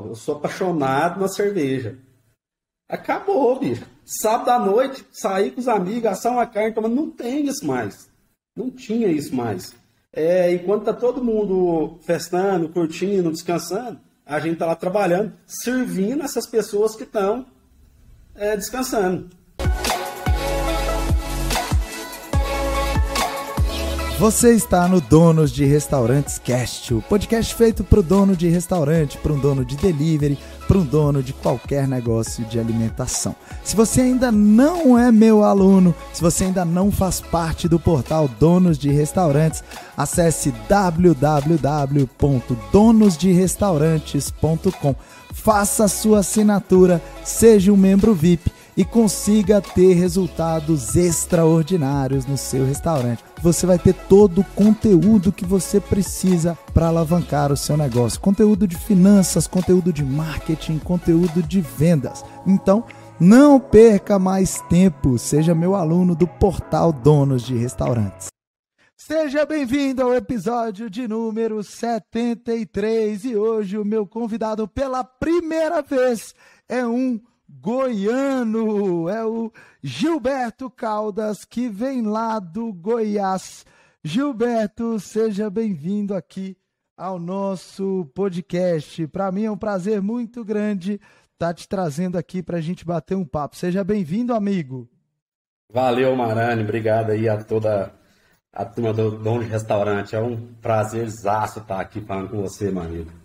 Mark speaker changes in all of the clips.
Speaker 1: Eu sou apaixonado na cerveja. Acabou, bicho. Sábado à noite, sair com os amigos, assar uma carne, tomando. Não tem isso mais. Não tinha isso mais. É, enquanto tá todo mundo festando, curtindo, descansando, a gente tá lá trabalhando, servindo essas pessoas que estão é, descansando.
Speaker 2: Você está no Donos de Restaurantes Cast, o podcast feito para o dono de restaurante, para um dono de delivery, para um dono de qualquer negócio de alimentação. Se você ainda não é meu aluno, se você ainda não faz parte do portal Donos de Restaurantes, acesse www.donosderestaurantes.com. Faça sua assinatura, seja um membro VIP e consiga ter resultados extraordinários no seu restaurante. Você vai ter todo o conteúdo que você precisa para alavancar o seu negócio: conteúdo de finanças, conteúdo de marketing, conteúdo de vendas. Então, não perca mais tempo, seja meu aluno do portal Donos de Restaurantes. Seja bem-vindo ao episódio de número 73 e hoje o meu convidado pela primeira vez é um goiano, é o Gilberto Caldas, que vem lá do Goiás. Gilberto, seja bem-vindo aqui ao nosso podcast. Para mim é um prazer muito grande estar tá te trazendo aqui para a gente bater um papo. Seja bem-vindo, amigo.
Speaker 1: Valeu, Marane. Obrigado aí a toda a turma do Dono de Restaurante. É um prazer exato estar aqui falando com você, meu amigo.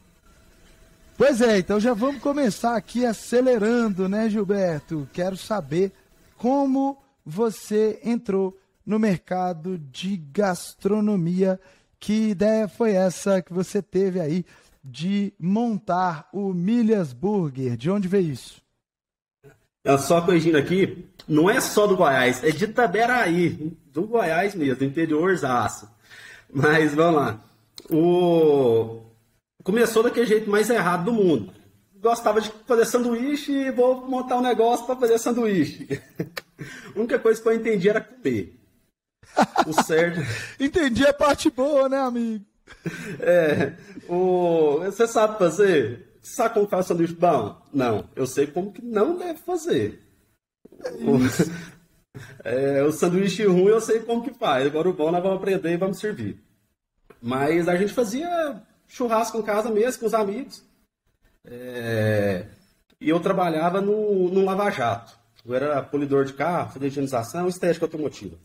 Speaker 2: Pois é, então já vamos começar aqui acelerando, né, Gilberto? Quero saber como você entrou no mercado de gastronomia. Que ideia foi essa que você teve aí de montar o Milhas Burger? De onde veio isso?
Speaker 1: É só corrigindo aqui, não é só do Goiás, é de Itaberaí, do Goiás mesmo, interior Zaço. Mas vamos lá. O começou daquele jeito mais errado do mundo. Gostava de fazer sanduíche e vou montar um negócio para fazer sanduíche. a única coisa que eu entendi era comer.
Speaker 2: O certo. entendi a parte boa, né, amigo?
Speaker 1: É. O... Você sabe fazer? Sabe como faz sanduíche bom? Não. Eu sei como que não deve fazer. O... É, o sanduíche ruim eu sei como que faz. Agora o bom nós vamos aprender e vamos servir. Mas a gente fazia churrasco em casa mesmo, com os amigos. É... E eu trabalhava no, no Lava Jato. Eu era polidor de carro, fazia higienização estética automotiva.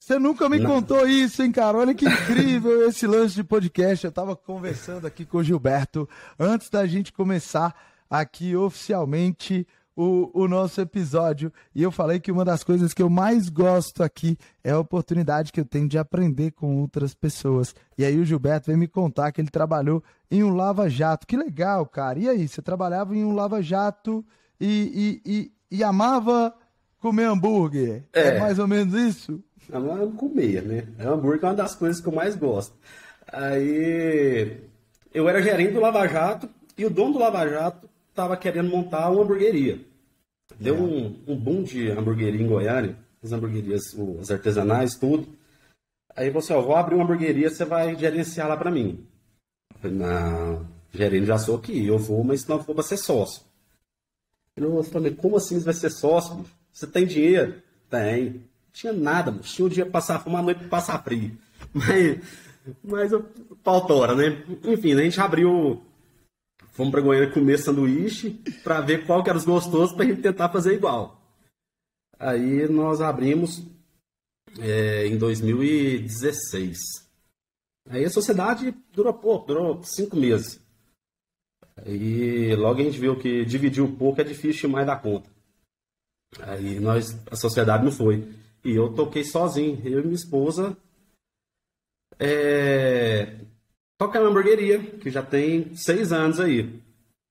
Speaker 2: Você nunca me Não. contou isso, hein, cara? Olha que incrível esse lance de podcast. Eu estava conversando aqui com o Gilberto antes da gente começar aqui oficialmente o, o nosso episódio. E eu falei que uma das coisas que eu mais gosto aqui é a oportunidade que eu tenho de aprender com outras pessoas. E aí o Gilberto veio me contar que ele trabalhou em um lava-jato. Que legal, cara. E aí, você trabalhava em um lava-jato e, e, e, e, amava comer hambúrguer? É. é mais ou menos isso?
Speaker 1: Amava comer, né? Hambúrguer é uma das coisas que eu mais gosto. Aí eu era gerente do Lava Jato e o dono do Lava Jato estava querendo montar uma hamburgueria. Deu é. um, um boom de hamburgueria em Goiânia, as hamburguerias, os artesanais, tudo. Aí você, ó, vou abrir uma hamburgueria, você vai gerenciar lá para mim. Eu falei, não, gerente já sou aqui, eu vou, mas não for para ser sócio. Eu falei, como assim você vai ser sócio? Você tem dinheiro? Tem. Não tinha nada, mano. tinha um dia pra passar uma noite para passar frio. Mas, mas eu, pautora, né? Enfim, a gente abriu Fomos para Goiânia comer sanduíche para ver qual que era os gostosos para a gente tentar fazer igual. Aí nós abrimos é, em 2016. Aí a sociedade durou pouco, durou cinco meses. Aí logo a gente viu que dividir um pouco é difícil mais da conta. Aí nós, a sociedade não foi. E eu toquei sozinho, eu e minha esposa. É, Toca na hamburgueria, que já tem seis anos aí.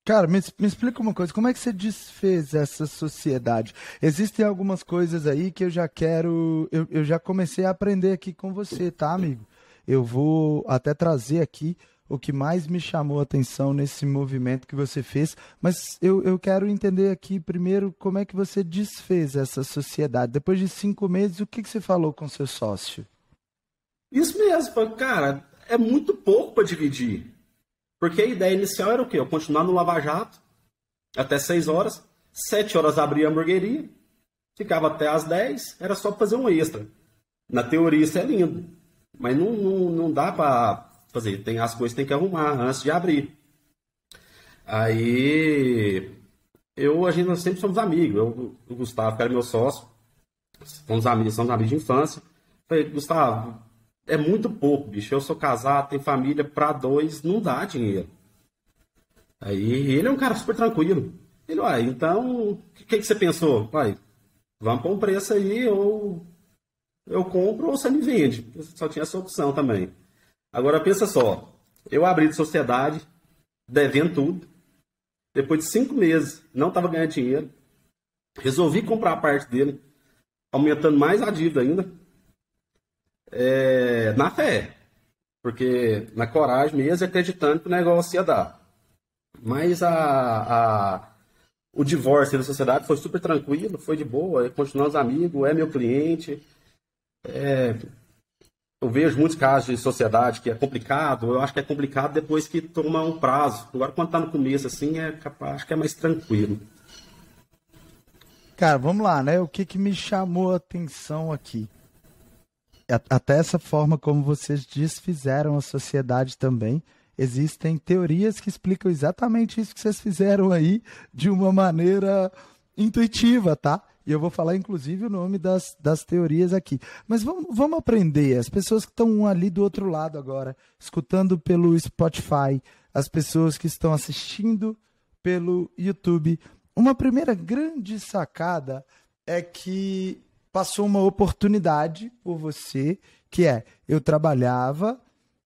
Speaker 2: Cara, me, me, explica uma coisa, como é que você desfez essa sociedade? Existem algumas coisas aí que eu já quero, eu, eu já comecei a aprender aqui com você, tá, amigo? Eu vou até trazer aqui o que mais me chamou a atenção nesse movimento que você fez, mas eu, eu quero entender aqui primeiro como é que você desfez essa sociedade. Depois de cinco meses, o que, que você falou com seu sócio?
Speaker 1: Isso mesmo, cara, é muito pouco para dividir. Porque a ideia inicial era o quê? Eu continuar no Lava Jato até 6 horas, 7 horas abria a hamburgueria, ficava até às 10, era só fazer um extra. Na teoria isso é lindo, mas não, não, não dá para fazer, tem as coisas tem que arrumar antes de abrir. Aí eu, a gente nós sempre somos amigos, eu, o Gustavo, que era meu sócio, somos amigos, somos amigos de infância. Falei, Gustavo, é muito pouco, bicho. Eu sou casado, tenho família, para dois não dá dinheiro. Aí ele é um cara super tranquilo. Ele, uai, então, o que, que você pensou? Pai, vamos pôr um preço aí, ou eu compro ou você me vende. Só tinha essa opção também. Agora pensa só, eu abri de sociedade, devendo tudo. Depois de cinco meses, não estava ganhando dinheiro. Resolvi comprar a parte dele, aumentando mais a dívida ainda. É, na fé. Porque na coragem mesmo, acreditando que o negócio ia dar. Mas a, a o divórcio da sociedade foi super tranquilo, foi de boa, continuamos amigos, é meu cliente. É, eu vejo muitos casos de sociedade que é complicado, eu acho que é complicado depois que toma um prazo. Agora, quando está no começo, assim, é capaz, acho que é mais tranquilo.
Speaker 2: Cara, vamos lá, né? O que, que me chamou a atenção aqui? Até essa forma como vocês desfizeram a sociedade também existem teorias que explicam exatamente isso que vocês fizeram aí de uma maneira intuitiva, tá? E eu vou falar, inclusive, o nome das, das teorias aqui. Mas vamos, vamos aprender. As pessoas que estão ali do outro lado agora, escutando pelo Spotify, as pessoas que estão assistindo pelo YouTube. Uma primeira grande sacada é que passou uma oportunidade por você, que é eu trabalhava uh,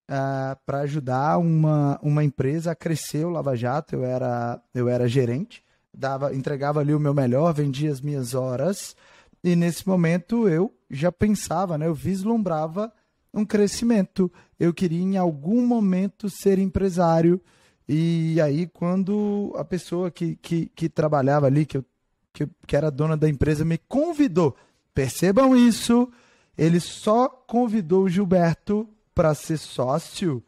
Speaker 2: ah, para ajudar uma, uma empresa a crescer o Lava Jato. Eu era, eu era gerente, dava, entregava ali o meu melhor, vendia as minhas horas. E nesse momento eu já pensava, né, eu vislumbrava um crescimento. Eu queria em algum momento ser empresário. E aí, quando a pessoa que, que, que trabalhava ali, que, eu, que, que era dona da empresa, me convidou, percebam isso, ele só convidou o Gilberto para ser sócio,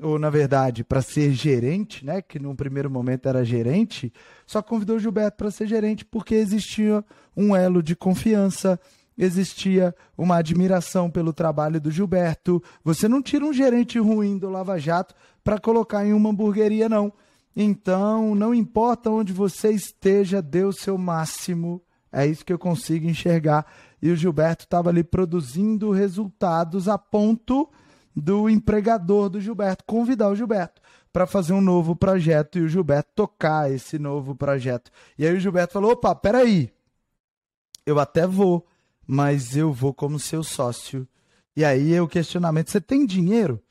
Speaker 2: ou na verdade, para ser gerente, né, que num primeiro momento era gerente, só convidou o Gilberto para ser gerente porque existia um elo de confiança, existia uma admiração pelo trabalho do Gilberto. Você não tira um gerente ruim do Lava Jato para colocar em uma hamburgueria, não. Então, não importa onde você esteja, dê o seu máximo. É isso que eu consigo enxergar. E o Gilberto estava ali produzindo resultados a ponto do empregador do Gilberto, convidar o Gilberto para fazer um novo projeto e o Gilberto tocar esse novo projeto. E aí o Gilberto falou: opa, peraí, eu até vou, mas eu vou como seu sócio. E aí o questionamento: você tem dinheiro?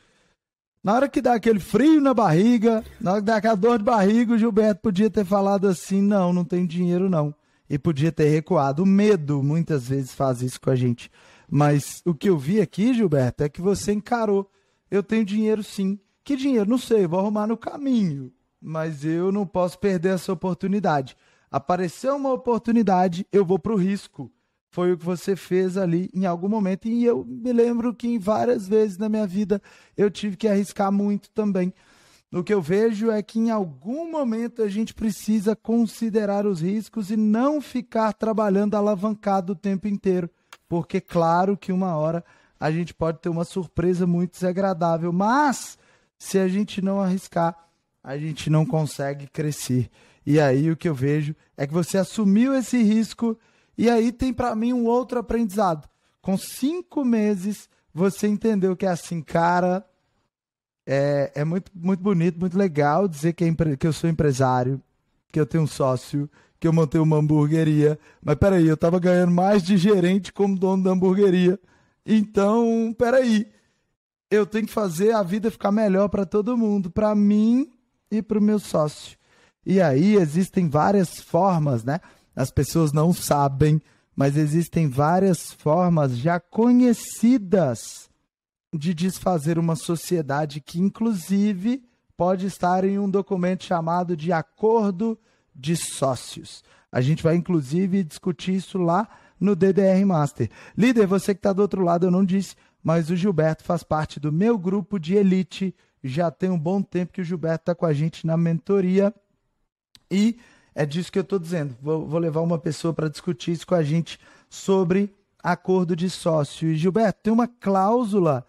Speaker 2: Na hora que dá aquele frio na barriga, na hora que dá aquela dor de barriga, o Gilberto podia ter falado assim: não, não tem dinheiro não. E podia ter recuado. O medo muitas vezes faz isso com a gente. Mas o que eu vi aqui, Gilberto, é que você encarou. Eu tenho dinheiro sim. Que dinheiro? Não sei, vou arrumar no caminho. Mas eu não posso perder essa oportunidade. Apareceu uma oportunidade, eu vou para o risco. Foi o que você fez ali em algum momento. E eu me lembro que várias vezes na minha vida eu tive que arriscar muito também. O que eu vejo é que em algum momento a gente precisa considerar os riscos e não ficar trabalhando alavancado o tempo inteiro porque claro que uma hora a gente pode ter uma surpresa muito desagradável, mas se a gente não arriscar, a gente não consegue crescer. E aí o que eu vejo é que você assumiu esse risco e aí tem para mim um outro aprendizado. Com cinco meses você entendeu que é assim, cara, é, é muito, muito bonito, muito legal dizer que, é, que eu sou empresário, que eu tenho um sócio, que eu montei uma hamburgueria. Mas peraí, eu tava ganhando mais de gerente como dono da hamburgueria. Então, peraí. Eu tenho que fazer a vida ficar melhor para todo mundo, para mim e para o meu sócio. E aí existem várias formas, né? As pessoas não sabem, mas existem várias formas já conhecidas de desfazer uma sociedade que, inclusive, pode estar em um documento chamado de Acordo de sócios. A gente vai, inclusive, discutir isso lá no DDR Master. Líder, você que está do outro lado, eu não disse, mas o Gilberto faz parte do meu grupo de elite já tem um bom tempo que o Gilberto está com a gente na mentoria e é disso que eu estou dizendo. Vou, vou levar uma pessoa para discutir isso com a gente sobre acordo de sócio. E Gilberto, tem uma cláusula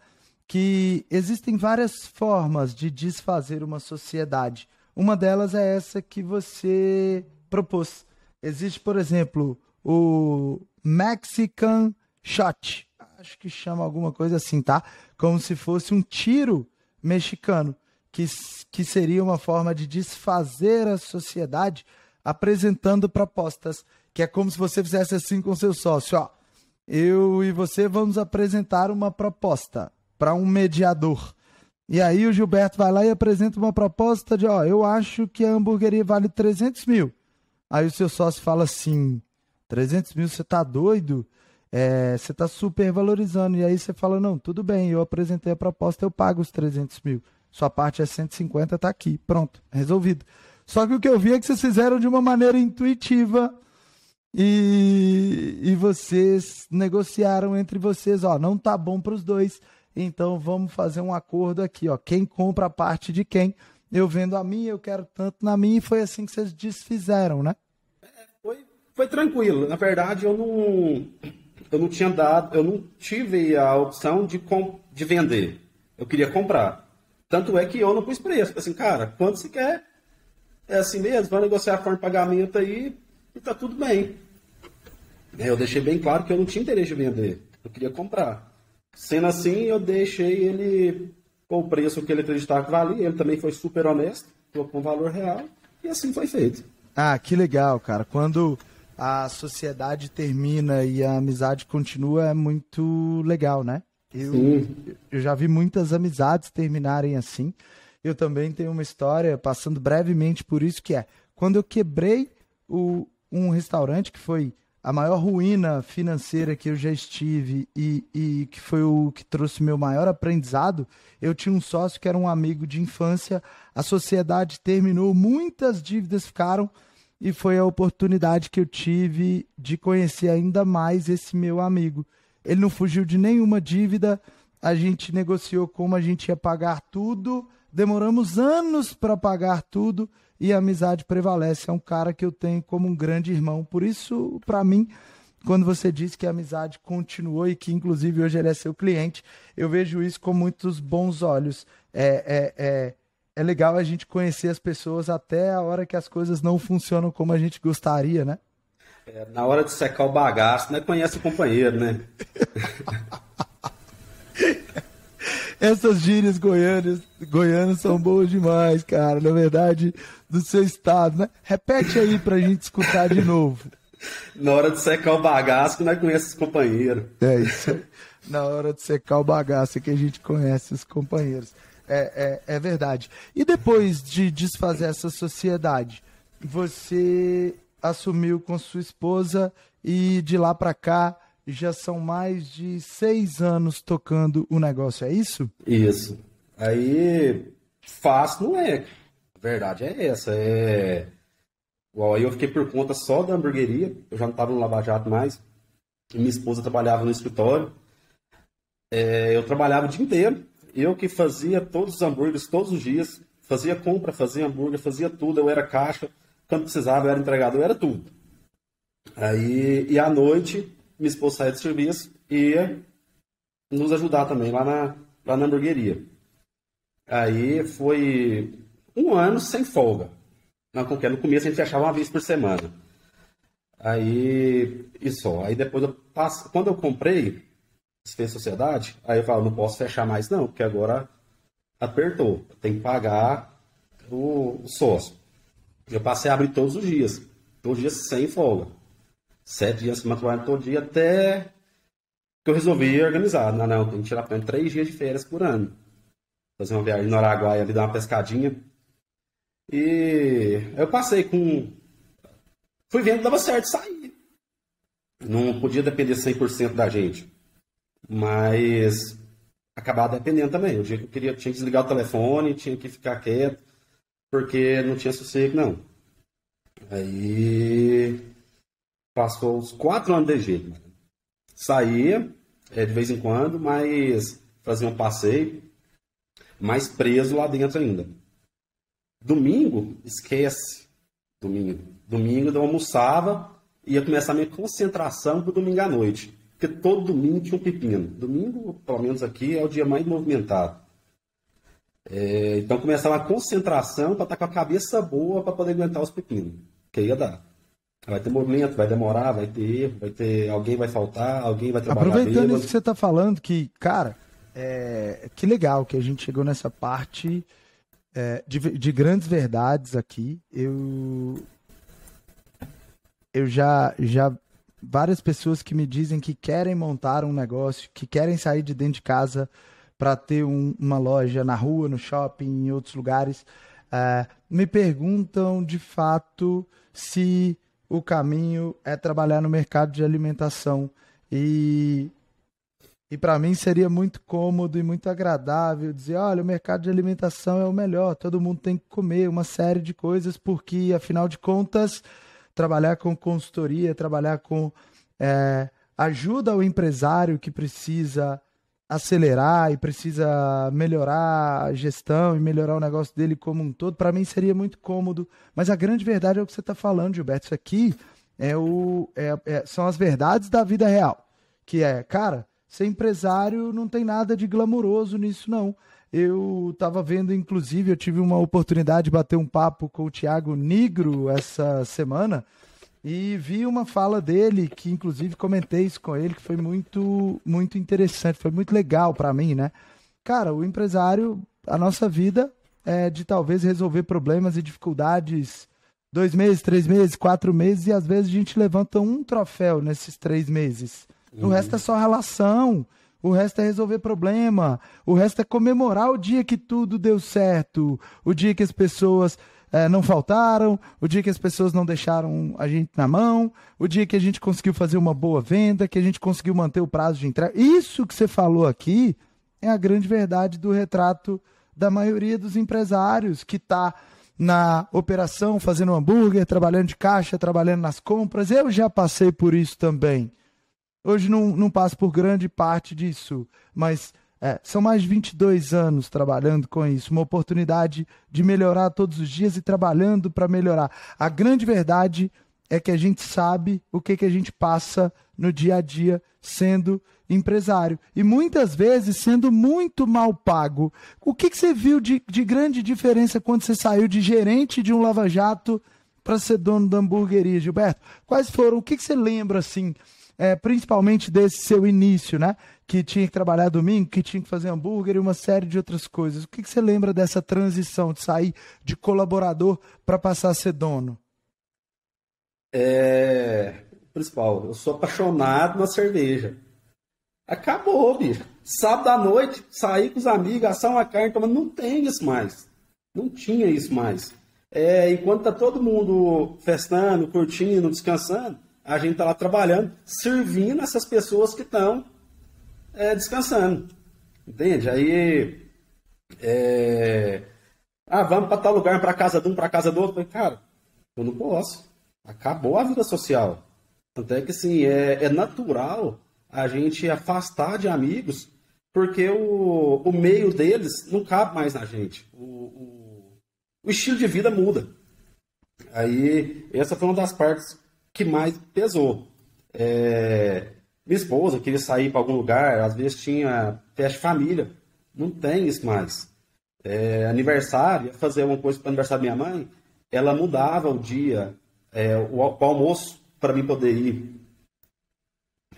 Speaker 2: que existem várias formas de desfazer uma sociedade. Uma delas é essa que você propôs. Existe, por exemplo, o Mexican Shot. Acho que chama alguma coisa assim, tá? Como se fosse um tiro mexicano, que, que seria uma forma de desfazer a sociedade apresentando propostas, que é como se você fizesse assim com seu sócio, ó. Eu e você vamos apresentar uma proposta para um mediador. E aí o Gilberto vai lá e apresenta uma proposta de, ó, eu acho que a hamburgueria vale 300 mil. Aí o seu sócio fala assim, 300 mil, você tá doido? É, você tá super valorizando. E aí você fala, não, tudo bem, eu apresentei a proposta, eu pago os 300 mil. Sua parte é 150, tá aqui, pronto, resolvido. Só que o que eu vi é que vocês fizeram de uma maneira intuitiva e, e vocês negociaram entre vocês, ó, não tá bom para os dois então vamos fazer um acordo aqui, ó. Quem compra a parte de quem? Eu vendo a minha, eu quero tanto na minha, e foi assim que vocês desfizeram, né?
Speaker 1: Foi, foi tranquilo. Na verdade, eu não, eu não tinha dado, eu não tive a opção de, de vender. Eu queria comprar. Tanto é que eu não pus preço. Assim, cara, quanto se quer? É assim mesmo, vai negociar a forma de pagamento aí e tá tudo bem. Eu deixei bem claro que eu não tinha interesse de vender. Eu queria comprar. Sendo assim, eu deixei ele com o preço que ele acreditava que valia. Ele também foi super honesto, com o valor real, e assim foi feito.
Speaker 2: Ah, que legal, cara. Quando a sociedade termina e a amizade continua, é muito legal, né? Eu, eu já vi muitas amizades terminarem assim. Eu também tenho uma história, passando brevemente por isso, que é quando eu quebrei o, um restaurante que foi a maior ruína financeira que eu já estive e, e que foi o que trouxe meu maior aprendizado, eu tinha um sócio que era um amigo de infância, a sociedade terminou, muitas dívidas ficaram e foi a oportunidade que eu tive de conhecer ainda mais esse meu amigo. Ele não fugiu de nenhuma dívida, a gente negociou como a gente ia pagar tudo, demoramos anos para pagar tudo e a amizade prevalece. É um cara que eu tenho como um grande irmão. Por isso, para mim, quando você disse que a amizade continuou e que, inclusive, hoje ele é seu cliente, eu vejo isso com muitos bons olhos. É, é, é, é legal a gente conhecer as pessoas até a hora que as coisas não funcionam como a gente gostaria, né?
Speaker 1: É, na hora de secar o bagaço, né? Conhece o companheiro, né?
Speaker 2: Essas gírias goianas, goianas são boas demais, cara. Na verdade, do seu estado, né? Repete aí pra gente escutar de novo.
Speaker 1: Na hora de secar o bagaço, nós conhecemos os companheiros.
Speaker 2: É isso. Na hora de secar o bagaço é que a gente conhece os companheiros. É, é, é verdade. E depois de desfazer essa sociedade, você assumiu com sua esposa e de lá para cá já são mais de seis anos tocando o negócio, é isso?
Speaker 1: Isso. Aí, fácil não é. Verdade é essa. É... Aí eu fiquei por conta só da hamburgueria, eu já não estava no Lava Jato mais. minha esposa trabalhava no escritório. É... Eu trabalhava o dia inteiro. Eu que fazia todos os hambúrgueres todos os dias. Fazia compra, fazia hambúrguer, fazia tudo. Eu era caixa. Quando precisava, eu era entregador, eu era tudo. Aí, e à noite, minha esposa saía de serviço e ia nos ajudar também lá na, lá na hamburgueria. Aí foi um ano sem folga. No começo a gente fechava uma vez por semana. Aí, e só. Aí depois, eu passo, quando eu comprei, fez sociedade, aí eu falo, não posso fechar mais não, porque agora apertou. Tem que pagar o, o sócio. Eu passei a abrir todos os dias. Todos os dias sem folga sete dias trabalhando todo dia até que eu resolvi organizar. Não, não, tem que tirar pelo três dias de férias por ano. Fazer uma viagem no Araguaia ali, dar uma pescadinha. E eu passei com. Fui vendo dava certo sair. Não podia depender 100% da gente. Mas acabava dependendo também. O dia que eu queria, tinha que desligar o telefone, tinha que ficar quieto, porque não tinha sossego, não. Aí passou os quatro anos de jeito. Saía é, de vez em quando, mas fazia um passeio. mais preso lá dentro ainda. Domingo, esquece. Domingo. Domingo eu almoçava, ia começar a minha concentração pro domingo à noite. Porque todo domingo tinha um pepino. Domingo, pelo menos aqui, é o dia mais movimentado. É, então começava a concentração para estar tá com a cabeça boa para poder aguentar os pepinos. Que ia dar. Vai ter movimento, vai demorar, vai ter erro, vai ter. Alguém vai faltar, alguém vai trabalhar.
Speaker 2: Aproveitando bêbado. isso que você está falando, que, cara, é, que legal que a gente chegou nessa parte é, de, de grandes verdades aqui. Eu. Eu já, já. Várias pessoas que me dizem que querem montar um negócio, que querem sair de dentro de casa para ter um, uma loja na rua, no shopping, em outros lugares, é, me perguntam de fato se o caminho é trabalhar no mercado de alimentação. E, e para mim seria muito cômodo e muito agradável dizer: olha, o mercado de alimentação é o melhor, todo mundo tem que comer uma série de coisas, porque afinal de contas, trabalhar com consultoria, trabalhar com. É, ajuda ao empresário que precisa acelerar e precisa melhorar a gestão e melhorar o negócio dele como um todo, para mim seria muito cômodo. Mas a grande verdade é o que você está falando, Gilberto. Isso aqui é o, é, é, são as verdades da vida real. Que é, cara, ser empresário não tem nada de glamuroso nisso, não. Eu estava vendo, inclusive, eu tive uma oportunidade de bater um papo com o Thiago Nigro essa semana e vi uma fala dele, que inclusive comentei isso com ele, que foi muito, muito interessante, foi muito legal para mim, né? Cara, o empresário, a nossa vida é de talvez resolver problemas e dificuldades dois meses, três meses, quatro meses, e às vezes a gente levanta um troféu nesses três meses. Uhum. O resto é só relação, o resto é resolver problema, o resto é comemorar o dia que tudo deu certo, o dia que as pessoas é, não faltaram, o dia que as pessoas não deixaram a gente na mão, o dia que a gente conseguiu fazer uma boa venda, que a gente conseguiu manter o prazo de entrega. Isso que você falou aqui é a grande verdade do retrato da maioria dos empresários que está na operação, fazendo hambúrguer, trabalhando de caixa, trabalhando nas compras. Eu já passei por isso também. Hoje não, não passo por grande parte disso, mas é, são mais de 22 anos trabalhando com isso, uma oportunidade de melhorar todos os dias e trabalhando para melhorar. A grande verdade é que a gente sabe o que, que a gente passa no dia a dia sendo empresário. E muitas vezes sendo muito mal pago. O que, que você viu de, de grande diferença quando você saiu de gerente de um lava-jato para ser dono da hamburgueria, Gilberto? Quais foram? O que, que você lembra, assim, é, principalmente desse seu início, né? Que tinha que trabalhar domingo, que tinha que fazer hambúrguer e uma série de outras coisas. O que, que você lembra dessa transição de sair de colaborador para passar a ser dono?
Speaker 1: É. Principal, eu sou apaixonado na cerveja. Acabou, bicho. Sábado à noite, sair com os amigos, assar uma carne, mas não tem isso mais. Não tinha isso mais. É, enquanto tá todo mundo festando, curtindo, descansando, a gente está lá trabalhando, servindo essas pessoas que estão é, descansando. Entende? Aí. É... Ah, vamos para tal lugar, para casa de um, para casa do outro. Cara, eu não posso. Acabou a vida social. Tanto é que, assim, é, é natural a gente afastar de amigos, porque o, o meio deles não cabe mais na gente. O, o, o estilo de vida muda. Aí, essa foi uma das partes que mais pesou. É, minha esposa queria sair para algum lugar, às vezes tinha festa de família. Não tem isso mais. É, aniversário, fazer uma coisa para aniversário da minha mãe, ela mudava o dia, é, o, o almoço, para mim poder ir.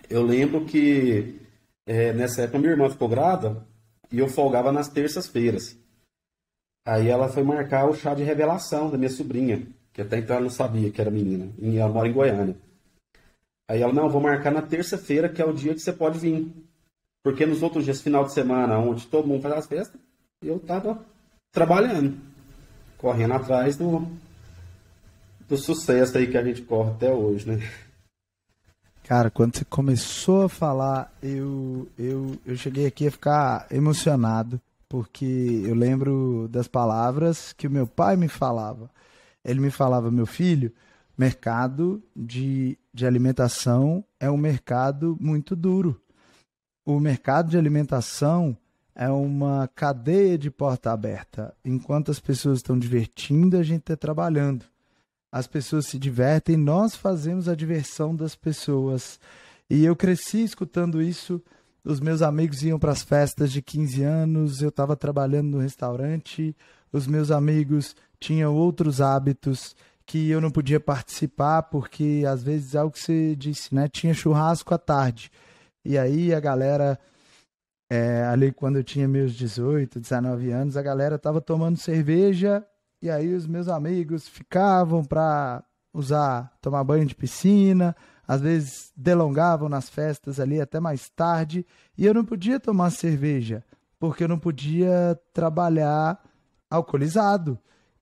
Speaker 1: Eu lembro que é, nessa época minha irmã ficou grávida e eu folgava nas terças-feiras. Aí ela foi marcar o chá de revelação da minha sobrinha que até então ela não sabia que era menina, e ela mora em Goiânia. Aí ela, não, vou marcar na terça-feira, que é o dia que você pode vir. Porque nos outros dias, final de semana, onde todo mundo faz as festas, eu tava trabalhando, correndo atrás do, do sucesso aí que a gente corre até hoje, né?
Speaker 2: Cara, quando você começou a falar, eu, eu, eu cheguei aqui a ficar emocionado, porque eu lembro das palavras que o meu pai me falava ele me falava, meu filho, mercado de, de alimentação é um mercado muito duro. O mercado de alimentação é uma cadeia de porta aberta. Enquanto as pessoas estão divertindo, a gente está trabalhando. As pessoas se divertem, nós fazemos a diversão das pessoas. E eu cresci escutando isso. Os meus amigos iam para as festas de 15 anos, eu estava trabalhando no restaurante, os meus amigos tinham outros hábitos que eu não podia participar, porque às vezes é o que você disse, né? Tinha churrasco à tarde. E aí a galera, é, ali quando eu tinha meus 18, 19 anos, a galera tava tomando cerveja e aí os meus amigos ficavam para usar, tomar banho de piscina, às vezes delongavam nas festas ali até mais tarde, e eu não podia tomar cerveja, porque eu não podia trabalhar alcoolizado.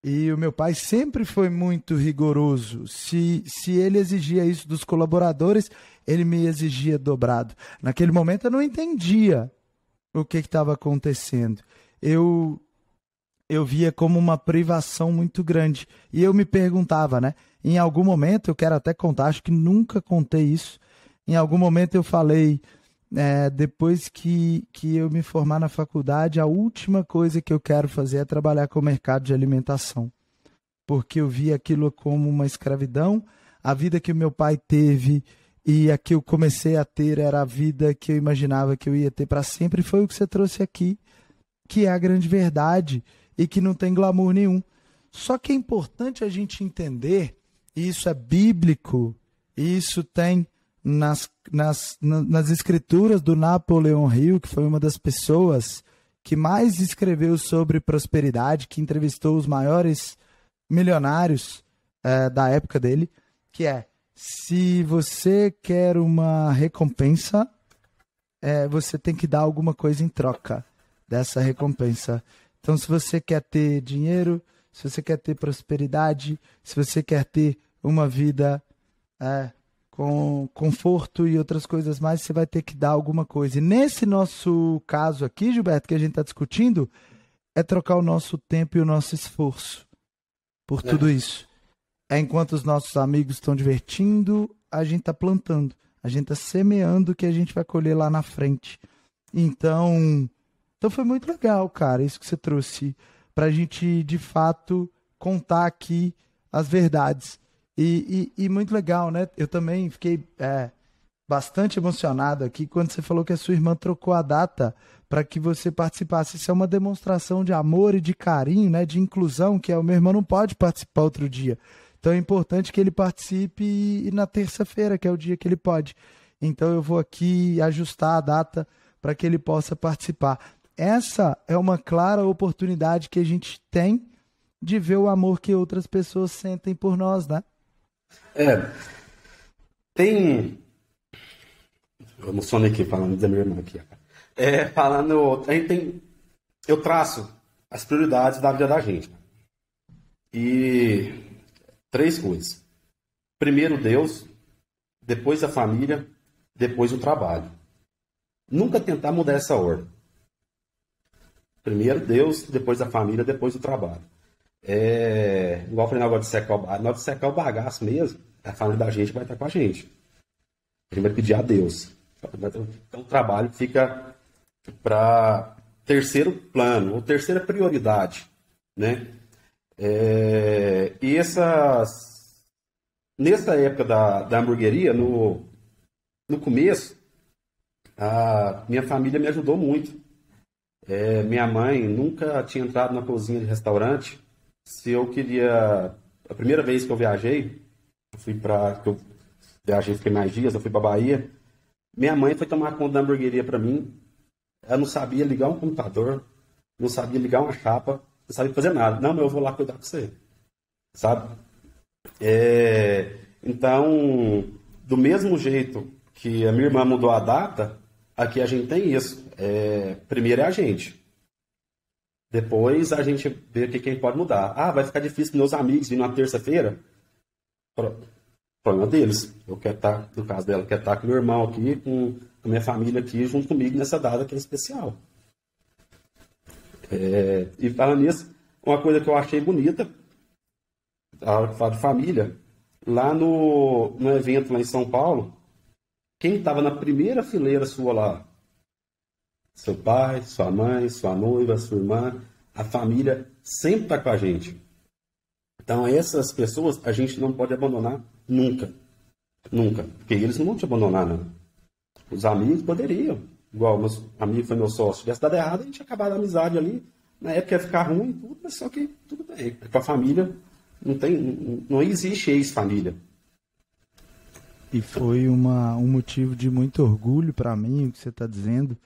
Speaker 2: E o meu pai sempre foi muito rigoroso. Se, se ele exigia isso dos colaboradores, ele me exigia dobrado. Naquele momento eu não entendia o que estava acontecendo. Eu eu via como uma privação muito grande. E eu me perguntava, né? Em algum momento, eu quero até contar, acho que nunca contei isso. Em algum momento eu falei, é, depois que, que eu me formar na faculdade, a última coisa que eu quero fazer é trabalhar com o mercado de alimentação. Porque eu vi aquilo como uma escravidão. A vida que o meu pai teve e a que eu comecei a ter era a vida que eu imaginava que eu ia ter para sempre. Foi o que você trouxe aqui, que é a grande verdade e que não tem glamour nenhum. Só que é importante a gente entender, e isso é bíblico, e isso tem nas, nas, nas escrituras do Napoleão Hill, que foi uma das pessoas que mais escreveu sobre prosperidade, que entrevistou os maiores milionários é, da época dele, que é se você quer uma recompensa, é, você tem que dar alguma coisa em troca dessa recompensa. Então, se você quer ter dinheiro, se você quer ter prosperidade, se você quer ter uma vida é, com conforto e outras coisas mais, você vai ter que dar alguma coisa. E nesse nosso caso aqui, Gilberto, que a gente está discutindo, é trocar o nosso tempo e o nosso esforço por é. tudo isso. É enquanto os nossos amigos estão divertindo, a gente está plantando, a gente está semeando o que a gente vai colher lá na frente. Então, então foi muito legal, cara, isso que você trouxe para a gente de fato contar aqui as verdades. E, e, e, muito legal, né? Eu também fiquei é, bastante emocionado aqui quando você falou que a sua irmã trocou a data para que você participasse. Isso é uma demonstração de amor e de carinho, né? De inclusão, que é o meu irmão não pode participar outro dia. Então é importante que ele participe e, e na terça-feira, que é o dia que ele pode. Então eu vou aqui ajustar a data para que ele possa participar essa é uma clara oportunidade que a gente tem de ver o amor que outras pessoas sentem por nós, né?
Speaker 1: É. Tem. Eu emocionei aqui falando da minha irmã aqui. É, falando. A gente tem. Eu traço as prioridades da vida da gente. E. Três coisas. Primeiro Deus, depois a família, depois o trabalho. Nunca tentar mudar essa ordem. Primeiro Deus, depois a família, depois o trabalho. É, igual eu falei na hora de secar na hora de secar o bagaço mesmo, a família da gente vai estar com a gente. A gente vai pedir a Deus. Então o trabalho fica para terceiro plano, ou terceira prioridade. Né? É, e essas. Nessa época da, da hamburgueria, no, no começo, a minha família me ajudou muito. É, minha mãe nunca tinha entrado na cozinha de restaurante. Se eu queria. A primeira vez que eu viajei, eu fui para. Eu viajei, fiquei mais dias, eu fui para Bahia. Minha mãe foi tomar conta da hamburgueria para mim. Ela não sabia ligar um computador, não sabia ligar uma chapa, não sabia fazer nada. Não, eu vou lá cuidar com você. Sabe? É, então, do mesmo jeito que a minha irmã mudou a data, aqui a gente tem isso. É, primeiro é a gente. Depois a gente vê o que quem pode mudar. Ah, vai ficar difícil para meus amigos vir na terça-feira? Problema deles. Eu quero estar, no caso dela, quero estar com meu irmão aqui, com, com minha família aqui, junto comigo nessa data que é especial. É, e falando nisso, uma coisa que eu achei bonita, a hora que fala de família, lá no, no evento lá em São Paulo, quem estava na primeira fileira sua lá, Seu pai, sua mãe, sua noiva, sua irmã, a família sempre está com a gente. Então, essas pessoas a gente não pode abandonar nunca. Nunca. Porque eles não vão te abandonar, não. Os amigos poderiam. Igual meus amigo foi meu sócio. Se tivesse dado errado, a gente ia acabar a amizade ali. Na época ia ficar ruim, tudo, mas só que tudo bem. Com a família, não, tem, não existe ex-família.
Speaker 2: E foi uma, um motivo de muito orgulho para mim, o que você está dizendo.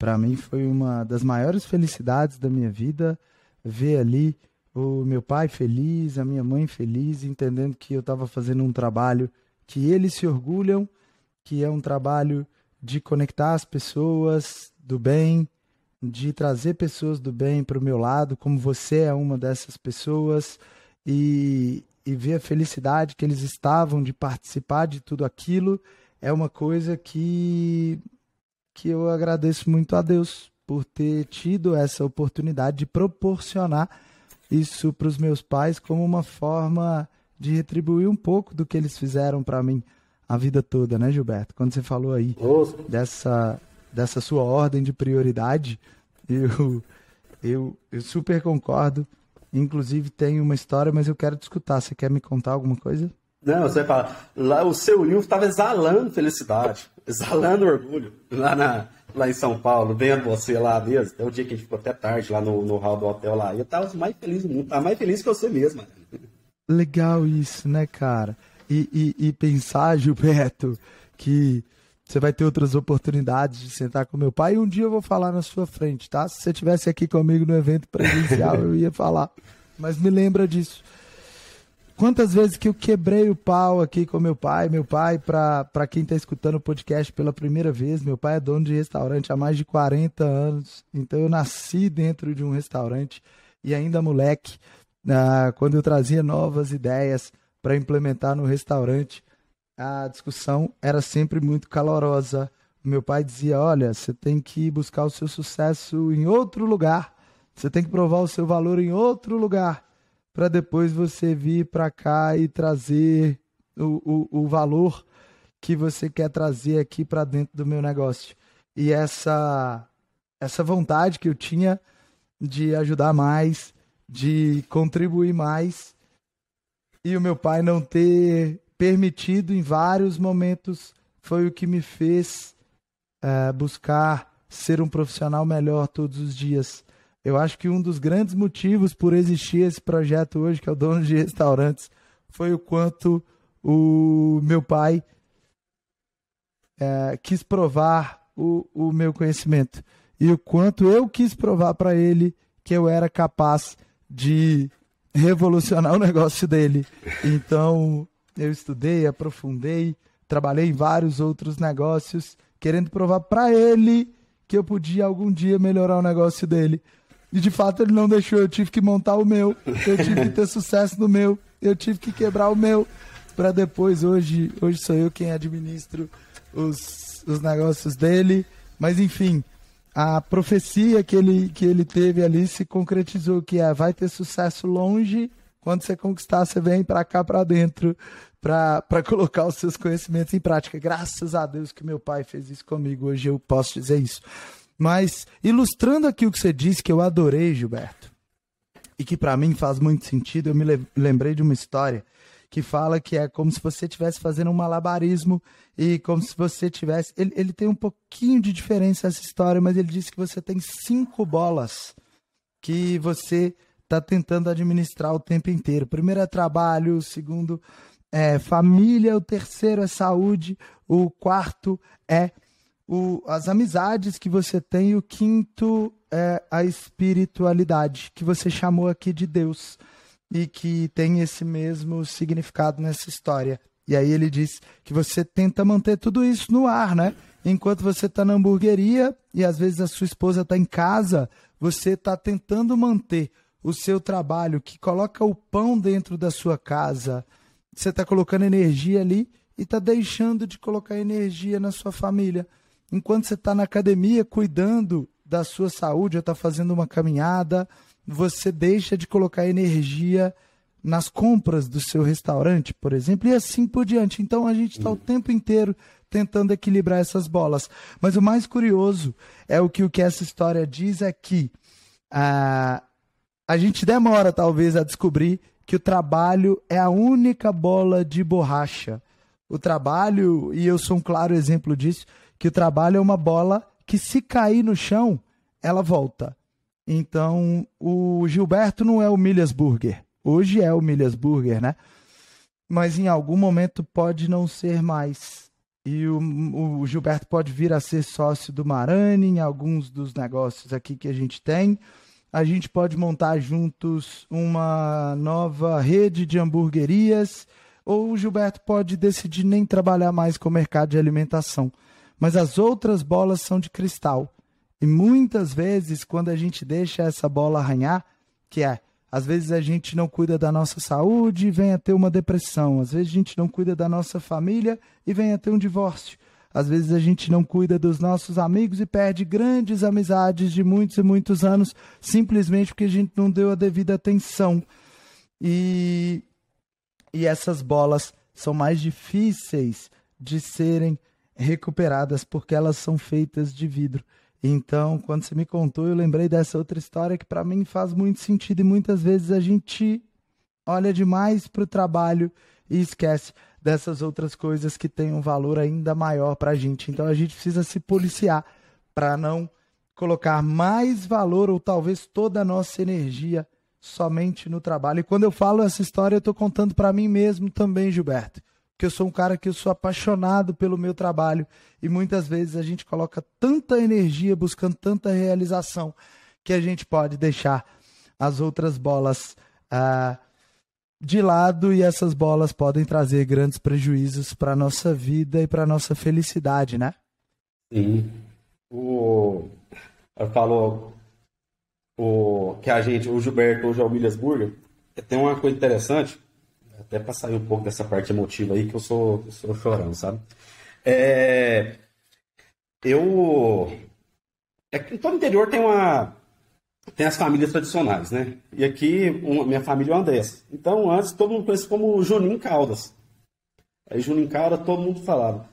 Speaker 2: Para mim foi uma das maiores felicidades da minha vida ver ali o meu pai feliz, a minha mãe feliz, entendendo que eu estava fazendo um trabalho que eles se orgulham, que é um trabalho de conectar as pessoas do bem, de trazer pessoas do bem para o meu lado, como você é uma dessas pessoas, e, e ver a felicidade que eles estavam de participar de tudo aquilo, é uma coisa que, que eu agradeço muito a Deus por ter tido essa oportunidade de proporcionar isso para os meus pais como uma forma de retribuir um pouco do que eles fizeram para mim a vida toda, né, Gilberto? Quando você falou aí dessa, dessa sua ordem de prioridade, eu, eu, eu super concordo. Inclusive tem uma história, mas eu quero te escutar. Você quer me contar alguma coisa?
Speaker 1: Não, você fala, lá o seu Will estava exalando felicidade, exalando orgulho, lá, na, lá em São Paulo, vendo você lá mesmo. Até o dia que a gente ficou até tarde lá no, no hall do hotel lá. Eu estava mais feliz do mundo, tava mais feliz que você mesmo.
Speaker 2: Legal isso, né, cara? E, e, e pensar, Gilberto, que você vai ter outras oportunidades de sentar com meu pai e um dia eu vou falar na sua frente, tá? Se você estivesse aqui comigo no evento presencial, eu ia falar. Mas me lembra disso. Quantas vezes que eu quebrei o pau aqui com meu pai, meu pai, para quem está escutando o podcast pela primeira vez, meu pai é dono de restaurante há mais de 40 anos, então eu nasci dentro de um restaurante e ainda moleque, ah, quando eu trazia novas ideias para implementar no restaurante, a discussão era sempre muito calorosa. Meu pai dizia: Olha, você tem que buscar o seu sucesso em outro lugar, você tem que provar o seu valor em outro lugar, para depois você vir para cá e trazer o, o, o valor que você quer trazer aqui para dentro do meu negócio. E essa, essa vontade que eu tinha de ajudar mais, de contribuir mais, e o meu pai não ter permitido em vários momentos foi o que me fez uh, buscar ser um profissional melhor todos os dias. Eu acho que um dos grandes motivos por existir esse projeto hoje, que é o dono de restaurantes, foi o quanto o meu pai uh, quis provar o, o meu conhecimento e o quanto eu quis provar para ele que eu era capaz de revolucionar o negócio dele. Então, eu estudei, aprofundei, trabalhei em vários outros negócios, querendo provar para ele que eu podia algum dia melhorar o negócio dele. E de fato ele não deixou, eu tive que montar o meu, eu tive que ter sucesso no meu, eu tive que quebrar o meu. Para depois hoje, hoje sou eu quem administro os, os negócios dele, mas enfim, a profecia que ele, que ele teve ali se concretizou, que é vai ter sucesso longe, quando você conquistar, você vem para cá para dentro para colocar os seus conhecimentos em prática. Graças a Deus que meu pai fez isso comigo, hoje eu posso dizer isso. Mas ilustrando aqui o que você disse, que eu adorei, Gilberto, e que para mim faz muito sentido, eu me lembrei de uma história que fala que é como se você estivesse fazendo um malabarismo e como se você tivesse. Ele, ele tem um pouquinho de diferença essa história, mas ele disse que você tem cinco bolas que você está tentando administrar o tempo inteiro. Primeiro é trabalho, o segundo é família, o terceiro é saúde, o quarto é o, as amizades que você tem, e o quinto é a espiritualidade, que você chamou aqui de Deus e que tem esse mesmo significado nessa história. E aí ele diz que você tenta manter tudo isso no ar, né? Enquanto você está na hamburgueria e às vezes a sua esposa está em casa, você está tentando manter o seu trabalho que coloca o pão dentro da sua casa. Você está colocando energia ali e está deixando de colocar energia na sua família. Enquanto você está na academia cuidando da sua saúde, ou está fazendo uma caminhada, você deixa de colocar energia nas compras do seu restaurante, por exemplo, e assim por diante. Então a gente está o tempo inteiro tentando equilibrar essas bolas. Mas o mais curioso é o que, o que essa história diz é que a, a gente demora talvez a descobrir que o trabalho é a única bola de borracha. O trabalho, e eu sou um claro exemplo disso, que o trabalho é uma bola que se cair no chão, ela volta. Então, o Gilberto não é o Milhas Burger. Hoje é o Milhas Burger, né? Mas em algum momento pode não ser mais. E o, o, Gilberto pode vir a ser sócio do Marani em alguns dos negócios aqui que a gente tem. A gente pode montar juntos uma nova rede de hamburguerias. Ou o Gilberto pode decidir nem trabalhar mais com o mercado de alimentação. Mas as outras bolas são de cristal. E muitas vezes, quando a gente deixa essa bola arranhar, que é às vezes a gente não cuida da nossa saúde e vem a ter uma depressão. Às vezes a gente não cuida da nossa família e vem a ter um divórcio. Às vezes a gente não cuida dos nossos amigos e perde grandes amizades de muitos e muitos anos simplesmente porque a gente não deu a devida atenção. E, e essas bolas são mais difíceis de serem recuperadas porque elas são feitas de vidro. Então, quando você me contou, eu lembrei dessa outra história que para mim faz muito sentido e muitas vezes a gente olha demais para o trabalho e esquece dessas outras coisas que têm um valor ainda maior para a gente. Então, a gente precisa se policiar para não colocar mais valor ou talvez toda a nossa energia somente no trabalho. E quando eu falo essa história, eu estou contando para mim mesmo também, Gilberto que eu sou um cara que eu sou apaixonado pelo meu trabalho e muitas vezes a gente coloca tanta energia buscando tanta realização que a gente pode deixar as outras bolas ah, de lado e essas bolas podem trazer grandes prejuízos para nossa vida e para nossa felicidade, né?
Speaker 1: Sim. O falou o que a gente, o Gilberto hoje é o Milhas Burger, tem uma coisa interessante até para sair um pouco dessa parte emotiva aí, que eu sou, sou chorão, sabe? É, eu. É em todo interior tem uma. Tem as famílias tradicionais, né? E aqui, uma, minha família é uma dessas. Então, antes, todo mundo conhecia como Juninho Caldas. Aí, Juninho Caldas, todo mundo falava.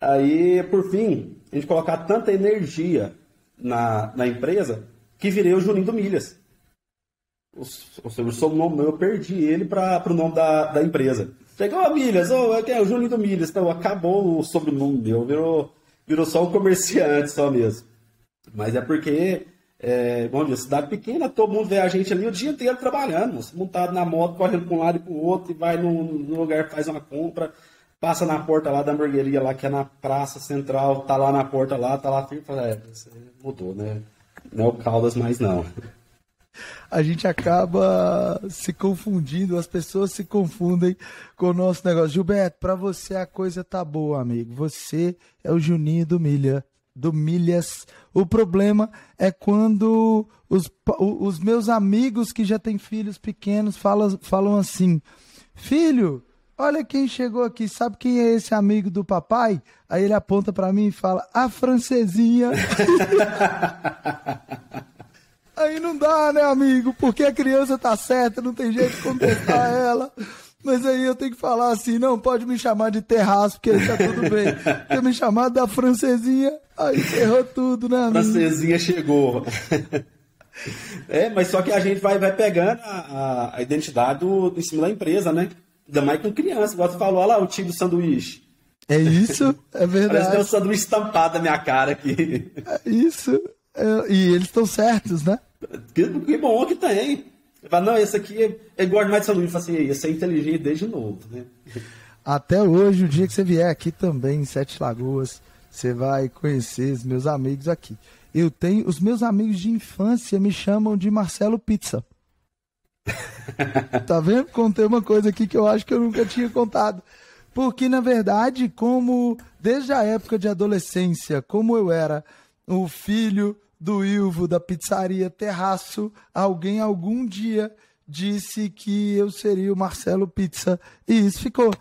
Speaker 1: Aí, por fim, a gente colocar tanta energia na, na empresa que virei o Juninho do Milhas o, sobrenome meu, eu perdi ele para o nome da, da empresa. Chegou a Milhas, oh, é o Juninho do Milhas, então acabou o sobrenome meu, virou, virou só um comerciante só mesmo. Mas é porque, é, bom dia, cidade pequena, todo mundo vê a gente ali o dia inteiro trabalhando, montado na moto, correndo para um lado e para o outro, e vai no, no lugar, faz uma compra, passa na porta lá da hamburgueria lá, que é na praça central, tá lá na porta lá, tá lá firme, fala, é, mudou, né? Não é o Caldas mais não
Speaker 2: a gente acaba se confundindo, as pessoas se confundem com o nosso negócio. Gilberto, para você a coisa tá boa, amigo. Você é o Juninho do Milha, do Milhas. O problema é quando os, os meus amigos que já têm filhos pequenos falam, falam assim: Filho, olha quem chegou aqui, sabe quem é esse amigo do papai? Aí ele aponta para mim e fala: A francesinha. Aí não dá, né, amigo? Porque a criança tá certa, não tem jeito de contestar ela. Mas aí eu tenho que falar assim, não, pode me chamar de terraço, porque aí tá tudo bem. Porque me chamar da francesinha, aí ferrou tudo, né, amigo?
Speaker 1: Francesinha chegou. é, mas só que a gente vai, vai pegando a, a identidade do, em cima da empresa, né? Ainda mais com criança, você falou, olha lá o tio do sanduíche.
Speaker 2: É isso, é verdade. Parece
Speaker 1: que tem um sanduíche estampado na minha cara aqui.
Speaker 2: É isso. É, e eles estão certos, né?
Speaker 1: Que, que bom que tem. Fala, não, esse aqui é, é gosto mais de sanduíche. Fala assim, esse é inteligente desde novo, né?
Speaker 2: Até hoje, o dia que você vier aqui também, em Sete Lagoas, você vai conhecer os meus amigos aqui. Eu tenho, os meus amigos de infância me chamam de Marcelo Pizza. tá vendo? Contei uma coisa aqui que eu acho que eu nunca tinha contado. Porque, na verdade, como desde a época de adolescência, como eu era o filho do Ilvo da pizzaria Terraço, alguém algum dia disse que eu seria o Marcelo Pizza e isso ficou.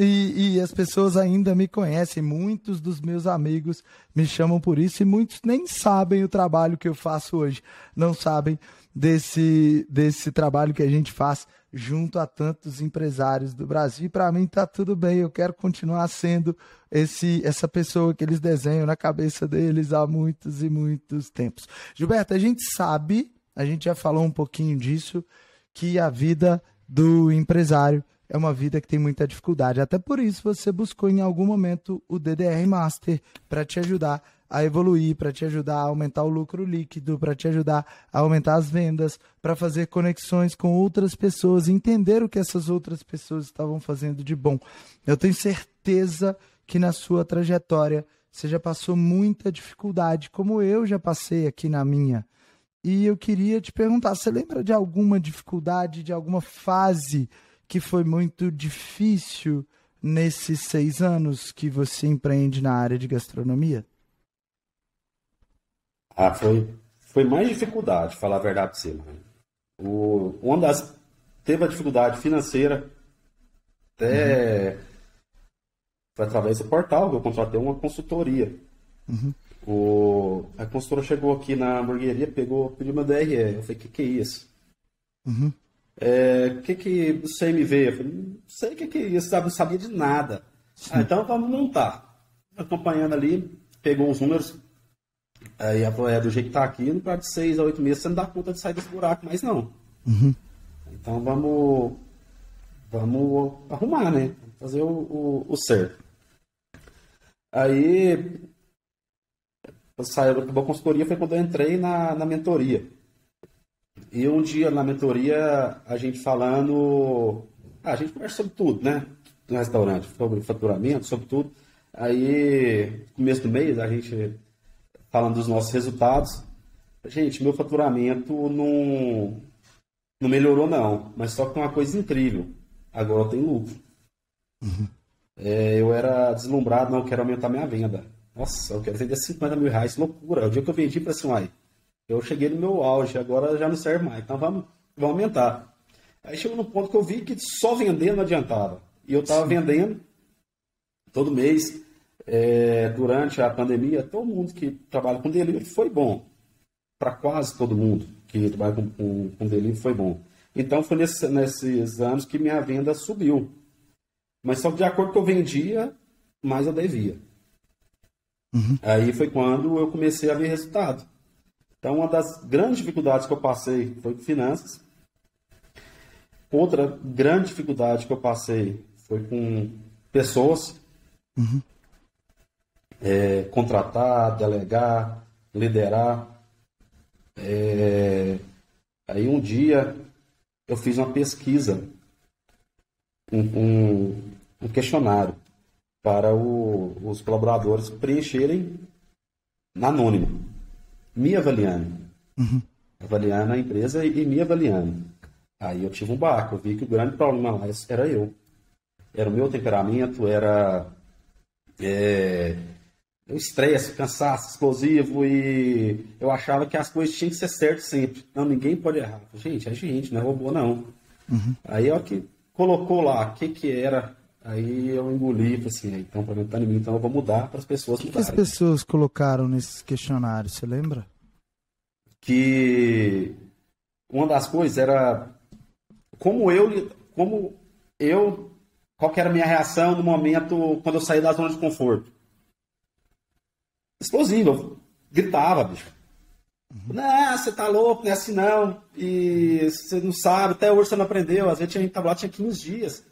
Speaker 2: E, e, as pessoas ainda me conhecem, muitos dos meus amigos me chamam por isso e muitos nem sabem o trabalho que eu faço hoje, não sabem desse, desse trabalho que a gente faz junto a tantos empresários do Brasil. E para mim tá tudo bem, eu quero continuar sendo esse essa pessoa que eles desenham na cabeça deles há muitos e muitos tempos. Gilberto, a gente sabe, a gente já falou um pouquinho disso, que a vida do empresário é uma vida que tem muita dificuldade. Até por isso você buscou em algum momento o DDR Master para te ajudar a evoluir, para te ajudar a aumentar o lucro líquido, para te ajudar a aumentar as vendas, para fazer conexões com outras pessoas, entender o que essas outras pessoas estavam fazendo de bom. Eu tenho certeza que na sua trajetória você já passou muita dificuldade, como eu já passei aqui na minha. E eu queria te perguntar: você lembra de alguma dificuldade, de alguma fase que foi muito difícil nesses seis anos que você empreende na área de gastronomia?
Speaker 1: Ah, foi, foi mais dificuldade, falar a verdade para você. Mano. O, uma das teve a dificuldade financeira, até uhum. foi através do portal que eu contratei uma consultoria. Uhum. O, a consultora chegou aqui na hamburgueria, pegou, pediu meu DRE. Eu falei, o que, que é isso? Uhum. É, que que o CMV? Eu falei, não sei o que, que é isso, sabe? não sabia de nada. Ah, então vamos montar. Acompanhando ali, pegou os números, Aí ela falou, é, do jeito que tá aqui, no prazo de seis a oito meses você não dá conta de sair desse buraco mais não. Uhum. Então vamos, vamos arrumar, né? Fazer o, o, o certo. Aí saiu da consultoria foi quando eu entrei na, na mentoria. E um dia na mentoria, a gente falando. Ah, a gente conversa sobre tudo, né? No restaurante, sobre faturamento, sobre tudo. Aí, começo do mês, a gente falando dos nossos resultados. Gente, meu faturamento não, não melhorou, não. Mas só que uma coisa incrível. Agora eu tenho lucro. Uhum. É, eu era deslumbrado, não, eu quero aumentar minha venda. Nossa, eu quero vender 50 mil reais, loucura. O dia que eu vendi, falei assim, uai, eu cheguei no meu auge, agora já não serve mais. Então vamos, vamos aumentar. Aí chegou no ponto que eu vi que só vender não adiantava. E eu estava vendendo todo mês é, durante a pandemia, todo mundo que trabalha com delivery foi bom. Para quase todo mundo que trabalha com, com, com delivery foi bom. Então foi nesse, nesses anos que minha venda subiu. Mas só que de acordo com eu vendia, mais eu devia. Uhum. Aí foi quando eu comecei a ver resultado. Então, uma das grandes dificuldades que eu passei foi com finanças. Outra grande dificuldade que eu passei foi com pessoas. Uhum é, contratar, delegar, liderar. É, aí um dia eu fiz uma pesquisa, um, um, questionário para o, os colaboradores preencherem na anônimo, me avaliando. Uhum. Avaliando a empresa e, e me avaliando. Aí eu tive um barco, eu vi que o grande problema lá era eu. Era o meu temperamento, era é, o estresse, cansaço explosivo e eu achava que as coisas tinham que ser certas sempre. Não, ninguém pode errar. Gente, é gente, não é robô não. Uhum. Aí é que colocou lá o que que era, aí eu engoli, assim, é, então para mim tá mim, então eu vou mudar para as pessoas
Speaker 2: O que, que as pessoas colocaram nesses questionários, você lembra?
Speaker 1: Que uma das coisas era como eu, como eu, qual era a minha reação no momento quando eu saí da zona de conforto explosivo. gritava, bicho. Uhum. Não, você tá louco, não é assim não. E você não sabe, até hoje você não aprendeu. Às vezes a gente tava lá, tinha 15 dias.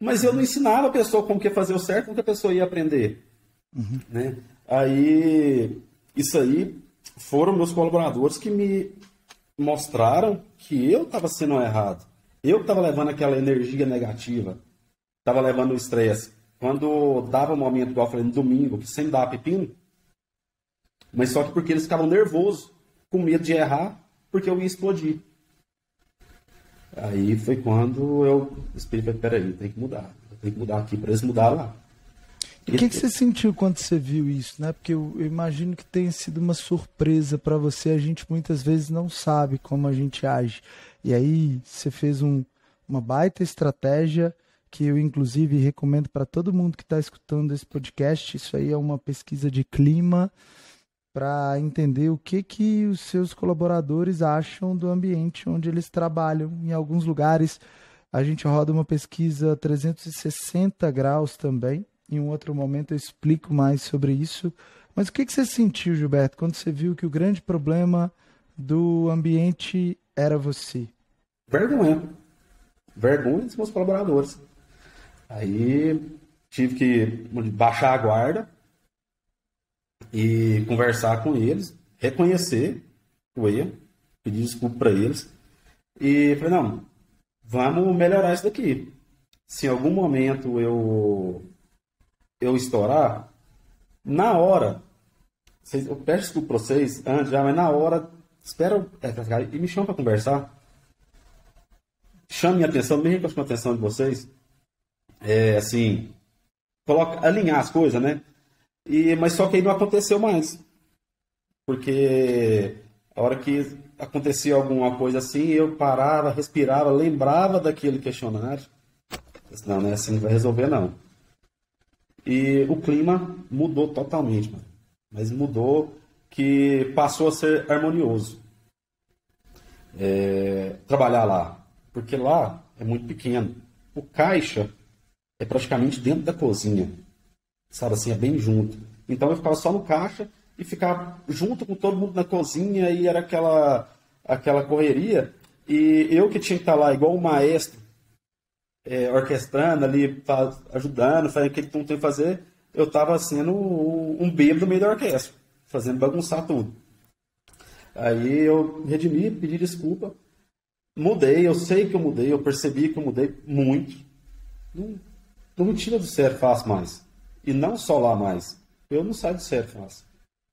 Speaker 1: Mas eu não ensinava a pessoa como que fazer o certo, como que a pessoa ia aprender. Uhum. Né? Aí, isso aí foram meus colaboradores que me mostraram que eu estava sendo errado. Eu estava levando aquela energia negativa, estava levando o estresse. Quando dava um momento, igual eu falei, no domingo, que sem dar pepino, mas só que porque eles ficavam nervosos, com medo de errar, porque eu ia explodir. Aí foi quando eu expliquei, peraí, tem que mudar. Tem que mudar aqui para eles mudar lá.
Speaker 2: O que, que, você sentiu quando você viu isso, né? Porque eu, eu imagino que tenha sido uma surpresa para você. A gente muitas vezes não sabe como a gente age. E aí você fez um, uma baita estratégia que eu inclusive recomendo para todo mundo que está escutando esse podcast. Isso aí é uma pesquisa de clima para entender o que que os seus colaboradores acham do ambiente onde eles trabalham. Em alguns lugares a gente roda uma pesquisa 360 graus também. Em um outro momento eu explico mais sobre isso. Mas o que, que você sentiu, Gilberto, quando você viu que o grande problema do ambiente era você?
Speaker 1: Vergonha. Vergonha dos meus colaboradores. Aí tive que baixar a guarda, e conversar com eles, reconhecer o erro, pedir desculpa para eles e falei, não, vamos melhorar isso daqui. Se em algum momento eu eu estourar, na hora, vocês, eu peço desculpa para vocês antes já, mas na hora, espera é, e me chama para conversar. Chame minha atenção, mesmo que eu chame a atenção de vocês. É, assim, coloca, alinhar as coisas, né? E, mas só que aí não aconteceu mais. Porque a hora que acontecia alguma coisa assim, eu parava, respirava, lembrava daquele questionário. Não, não é assim que vai resolver, não. E o clima mudou totalmente, mano. Mas mudou que passou a ser harmonioso. É, trabalhar lá. Porque lá é muito pequeno. O caixa é praticamente dentro da cozinha sabe assim, é bem junto. Então eu ficava só no caixa e ficava junto com todo mundo na cozinha e era aquela, aquela correria. E eu que tinha que estar lá igual um maestro, é, orquestrando ali, ajudando, fazendo o que ele tem que fazer, eu estava sendo um, bêbado no meio da orquestra, fazendo bagunçar tudo. Aí eu redimi, pedi desculpa, mudei, eu sei que eu mudei, eu percebi que eu mudei muito. Não, não me tira do sério fácil mais. E não só lá mais. Eu não saio de sério fácil.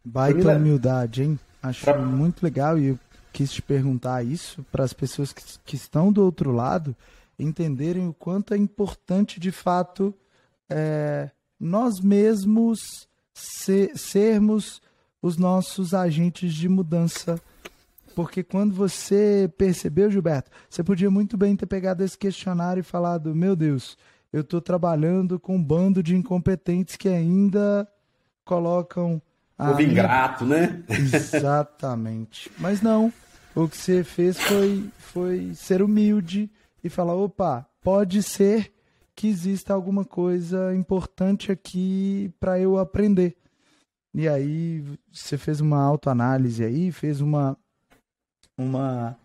Speaker 2: Baita é humildade, hein? Acho pra... muito legal e eu quis te perguntar isso para as pessoas que, que estão do outro lado entenderem o quanto é importante de fato é, nós mesmos ser, sermos os nossos agentes de mudança. Porque quando você percebeu, Gilberto, você podia muito bem ter pegado esse questionário e falado: Meu Deus, eu estou trabalhando com um bando de incompetentes que ainda colocam.
Speaker 1: O minha... ingrato, né?
Speaker 2: Exatamente. Mas não. O que você fez foi, foi ser humilde e falar: opa, pode ser que exista alguma coisa importante aqui para eu aprender. E aí você fez uma autoanálise aí, fez uma uma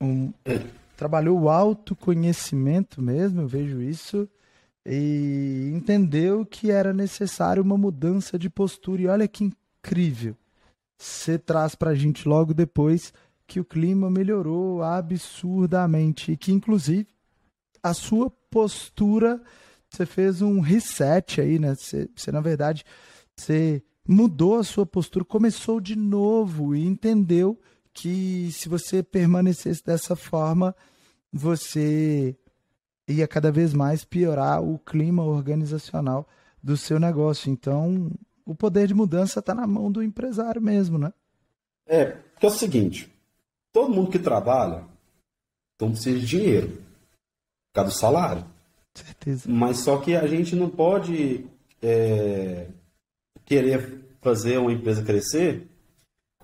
Speaker 2: um, trabalhou o autoconhecimento mesmo, eu vejo isso, e entendeu que era necessário uma mudança de postura. E olha que incrível. Você traz para a gente logo depois que o clima melhorou absurdamente e que, inclusive, a sua postura, você fez um reset aí, né? Você, você na verdade, você mudou a sua postura, começou de novo e entendeu que se você permanecesse dessa forma, você ia cada vez mais piorar o clima organizacional do seu negócio. Então, o poder de mudança está na mão do empresário mesmo, né?
Speaker 1: É, porque é o seguinte: todo mundo que trabalha, então precisa de dinheiro, por causa do salário.
Speaker 2: Certeza.
Speaker 1: Mas só que a gente não pode é, querer fazer uma empresa crescer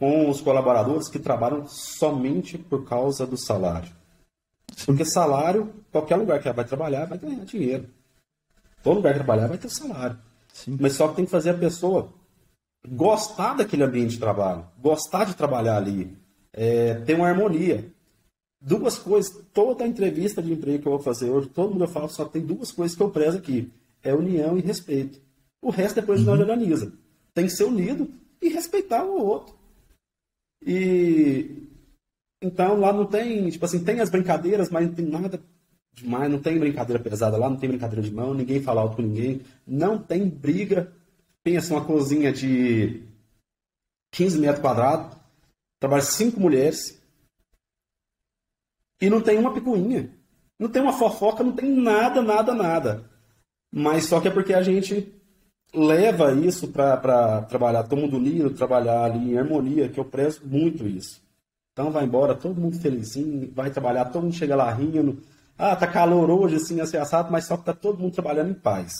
Speaker 1: com os colaboradores que trabalham somente por causa do salário. Porque salário, qualquer lugar que vai trabalhar vai ganhar dinheiro. Todo lugar que trabalhar vai ter salário. Sim. Mas só que tem que fazer a pessoa gostar daquele ambiente de trabalho, gostar de trabalhar ali, é, ter uma harmonia. Duas coisas, toda entrevista de emprego que eu vou fazer hoje, todo mundo eu falo, só tem duas coisas que eu prezo aqui: é união e respeito. O resto depois uhum. nós organiza. Tem que ser unido e respeitar o outro. E então lá não tem, tipo assim, tem as brincadeiras, mas não tem nada demais, não tem brincadeira pesada lá, não tem brincadeira de mão, ninguém fala alto com ninguém, não tem briga. Pensa uma cozinha de 15 metros quadrados, trabalha cinco mulheres e não tem uma picuinha. Não tem uma fofoca, não tem nada, nada, nada. Mas só que é porque a gente leva isso para trabalhar todo mundo unido, trabalhar ali em harmonia, que eu prezo muito isso. Então vai embora todo mundo felizinho, vai trabalhar, todo mundo chega lá rindo. Ah, tá calor hoje, assim, assim, assado, mas só que tá todo mundo trabalhando em paz.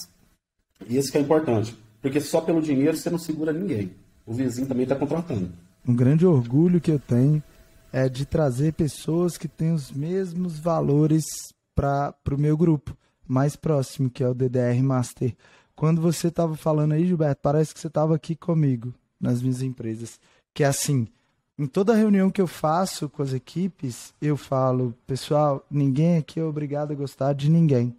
Speaker 1: E isso que é importante. Porque só pelo dinheiro você não segura ninguém. O vizinho também está contratando.
Speaker 2: Um grande orgulho que eu tenho é de trazer pessoas que têm os mesmos valores para o meu grupo mais próximo, que é o DDR Master. Quando você estava falando aí, Gilberto, parece que você estava aqui comigo nas minhas empresas. Que é assim, em toda reunião que eu faço com as equipes, eu falo, pessoal, ninguém aqui é obrigado a gostar de ninguém.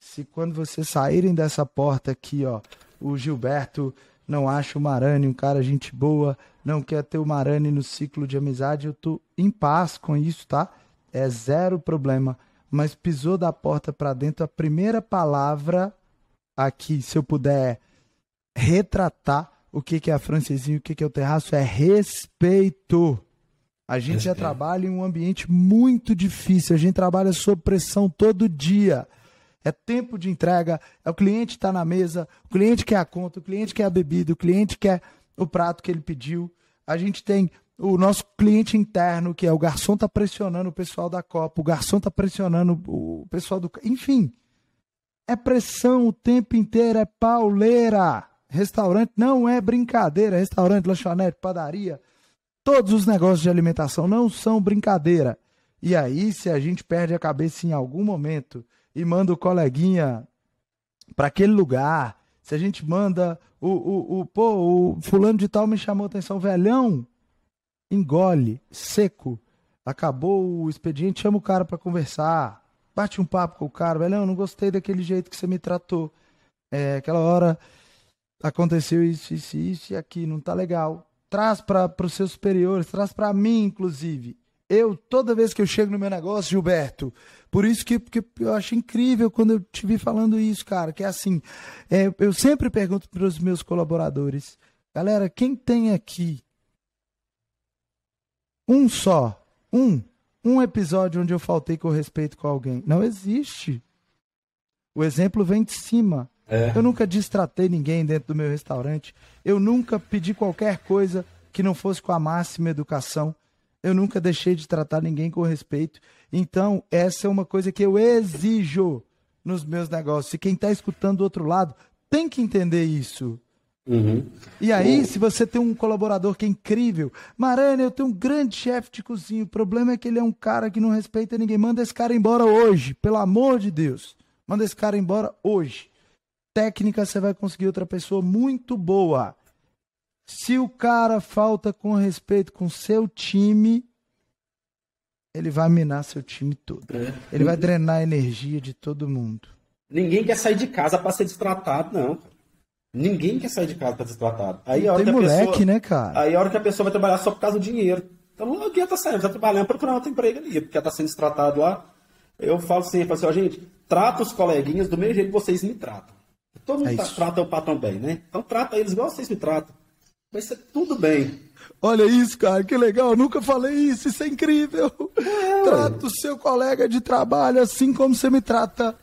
Speaker 2: Se quando vocês saírem dessa porta aqui, ó, o Gilberto não acha o Marani um cara gente boa, não quer ter o Marani no ciclo de amizade, eu tô em paz com isso, tá? É zero problema. Mas pisou da porta para dentro, a primeira palavra aqui, se eu puder retratar o que, que é a francesinha e o que, que é o terraço, é respeito. A gente já trabalha em um ambiente muito difícil, a gente trabalha sob pressão todo dia. É tempo de entrega, é o cliente está na mesa, o cliente quer a conta, o cliente quer a bebida, o cliente quer o prato que ele pediu. A gente tem o nosso cliente interno, que é o garçom está pressionando o pessoal da Copa, o garçom está pressionando o pessoal do. Enfim, é pressão o tempo inteiro, é pauleira. Restaurante não é brincadeira. Restaurante, lanchonete, padaria, todos os negócios de alimentação não são brincadeira. E aí, se a gente perde a cabeça em algum momento e manda o coleguinha para aquele lugar, se a gente manda o, o, o, pô, o fulano de tal me chamou atenção, velhão, engole, seco, acabou o expediente, chama o cara para conversar, bate um papo com o cara, velhão, não gostei daquele jeito que você me tratou. É, aquela hora aconteceu isso, isso, isso e aqui, não tá legal. Traz para os seus superiores, traz para mim, inclusive. Eu, toda vez que eu chego no meu negócio, Gilberto, por isso que, que eu acho incrível quando eu te vi falando isso, cara, que é assim, é, eu sempre pergunto para os meus colaboradores, galera, quem tem aqui um só, um, um episódio onde eu faltei com respeito com alguém? Não existe. O exemplo vem de cima. É. Eu nunca distratei ninguém dentro do meu restaurante. Eu nunca pedi qualquer coisa que não fosse com a máxima educação. Eu nunca deixei de tratar ninguém com respeito. Então, essa é uma coisa que eu exijo nos meus negócios. E quem está escutando do outro lado tem que entender isso.
Speaker 1: Uhum.
Speaker 2: E aí, se você tem um colaborador que é incrível, Marana, eu tenho um grande chefe de cozinha. O problema é que ele é um cara que não respeita ninguém. Manda esse cara embora hoje, pelo amor de Deus. Manda esse cara embora hoje. Técnica, você vai conseguir outra pessoa muito boa. Se o cara falta com respeito com seu time, ele vai minar seu time todo. É. Ele vai drenar a energia de todo mundo.
Speaker 1: Ninguém quer sair de casa para ser destratado, não. Ninguém quer sair de casa para ser destratado. Aí
Speaker 2: a hora Tem que moleque, pessoa, né, cara?
Speaker 1: Aí a hora que a pessoa vai trabalhar só por causa do dinheiro. Então não adianta sair, vai trabalhando procurar outro emprego ali, porque ela tá sendo destratado lá. Eu falo assim, eu falo assim, ó, gente, trata os coleguinhas do mesmo jeito que vocês me tratam. Todo mundo é tá, trata o patrão bem, né? Então trata eles igual vocês me tratam. Vai ser tudo bem.
Speaker 2: Olha isso, cara, que legal. Eu nunca falei isso, isso é incrível. É. Trata o seu colega de trabalho assim como você me trata.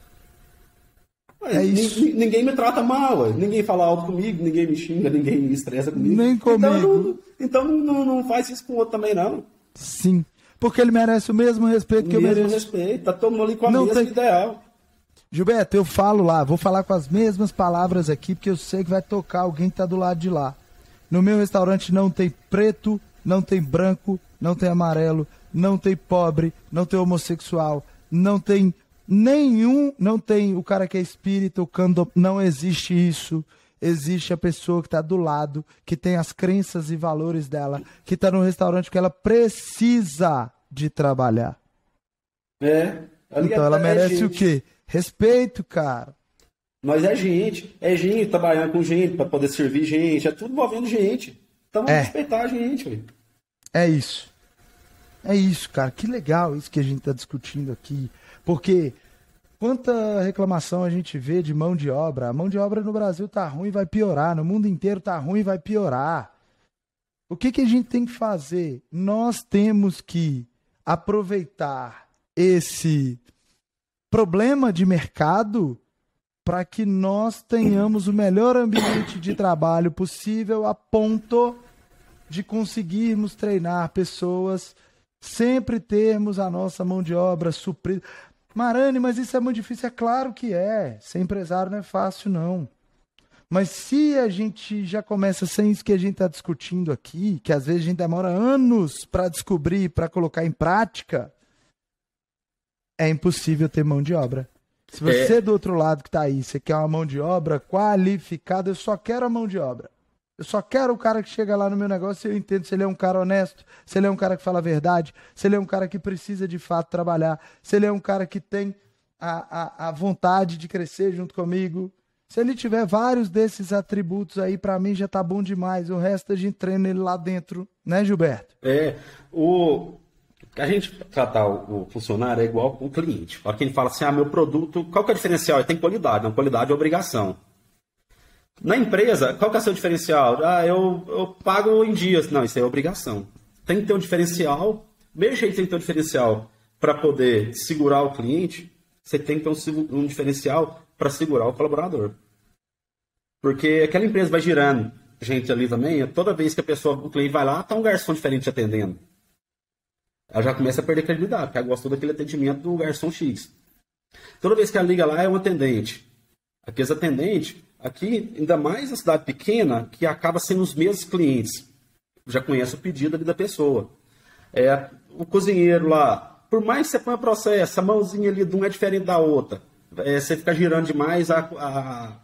Speaker 1: É isso. Ninguém me trata mal, ué. ninguém fala alto comigo, ninguém me xinga, ninguém me estressa comigo.
Speaker 2: Nem então, comigo.
Speaker 1: Então, não, então não, não, faz isso com o outro também, não.
Speaker 2: Sim, porque ele merece o mesmo respeito o que mesmo eu mereço.
Speaker 1: respeito, tá todo mundo ali com a não mesma tem... ideal.
Speaker 2: Gilberto, eu falo lá, vou falar com as mesmas palavras aqui, porque eu sei que vai tocar alguém que tá do lado de lá. No meu restaurante não tem preto, não tem branco, não tem amarelo, não tem pobre, não tem homossexual, não tem nenhum, não tem o cara que é espírita, o cando, não existe isso. Existe a pessoa que está do lado, que tem as crenças e valores dela, que está no restaurante que ela precisa de trabalhar.
Speaker 1: É.
Speaker 2: Então ela merece o quê? Respeito, cara.
Speaker 1: Nós é gente, é gente trabalhando com gente para poder servir gente, é tudo envolvendo gente. Então vamos é. respeitar a gente.
Speaker 2: É isso. É isso, cara. Que legal isso que a gente está discutindo aqui. Porque quanta reclamação a gente vê de mão de obra. A mão de obra no Brasil tá ruim, vai piorar. No mundo inteiro tá ruim, vai piorar. O que, que a gente tem que fazer? Nós temos que aproveitar esse problema de mercado para que nós tenhamos o melhor ambiente de trabalho possível a ponto de conseguirmos treinar pessoas, sempre termos a nossa mão de obra suprida. Marane, mas isso é muito difícil. É claro que é. Ser empresário não é fácil, não. Mas se a gente já começa sem isso que a gente está discutindo aqui, que às vezes a gente demora anos para descobrir, para colocar em prática, é impossível ter mão de obra. Se você é... do outro lado que está aí, você quer uma mão de obra qualificada, eu só quero a mão de obra. Eu só quero o cara que chega lá no meu negócio e eu entendo se ele é um cara honesto, se ele é um cara que fala a verdade, se ele é um cara que precisa de fato trabalhar, se ele é um cara que tem a, a, a vontade de crescer junto comigo, se ele tiver vários desses atributos aí, para mim já tá bom demais. O resto a gente treina ele lá dentro, né, Gilberto?
Speaker 1: É, o a gente tratar o, funcionário é igual o cliente. Para quem fala assim, ah, meu produto, qual que é o diferencial? Ele tem qualidade, não qualidade é obrigação. Na empresa, qual que é o seu diferencial? Ah, eu, eu pago em dias. Não, isso é obrigação. Tem que ter um diferencial. Mesmo jeito tem que ter um diferencial para poder segurar o cliente, você tem que ter um, um diferencial para segurar o colaborador. Porque aquela empresa vai girando gente ali também, toda vez que a pessoa, o cliente vai lá, tá um garçom diferente atendendo. Ela já começa a perder credibilidade, porque ela gostou daquele atendimento do garçom X. Toda vez que ela liga lá, é um atendente. Aqueles atendentes, aqui, ainda mais na cidade pequena, que acaba sendo os mesmos clientes. Já conhece o pedido ali da pessoa. É, o cozinheiro lá, por mais que você ponha processo, a mãozinha ali de um é diferente da outra é, você ficar girando demais, a, a,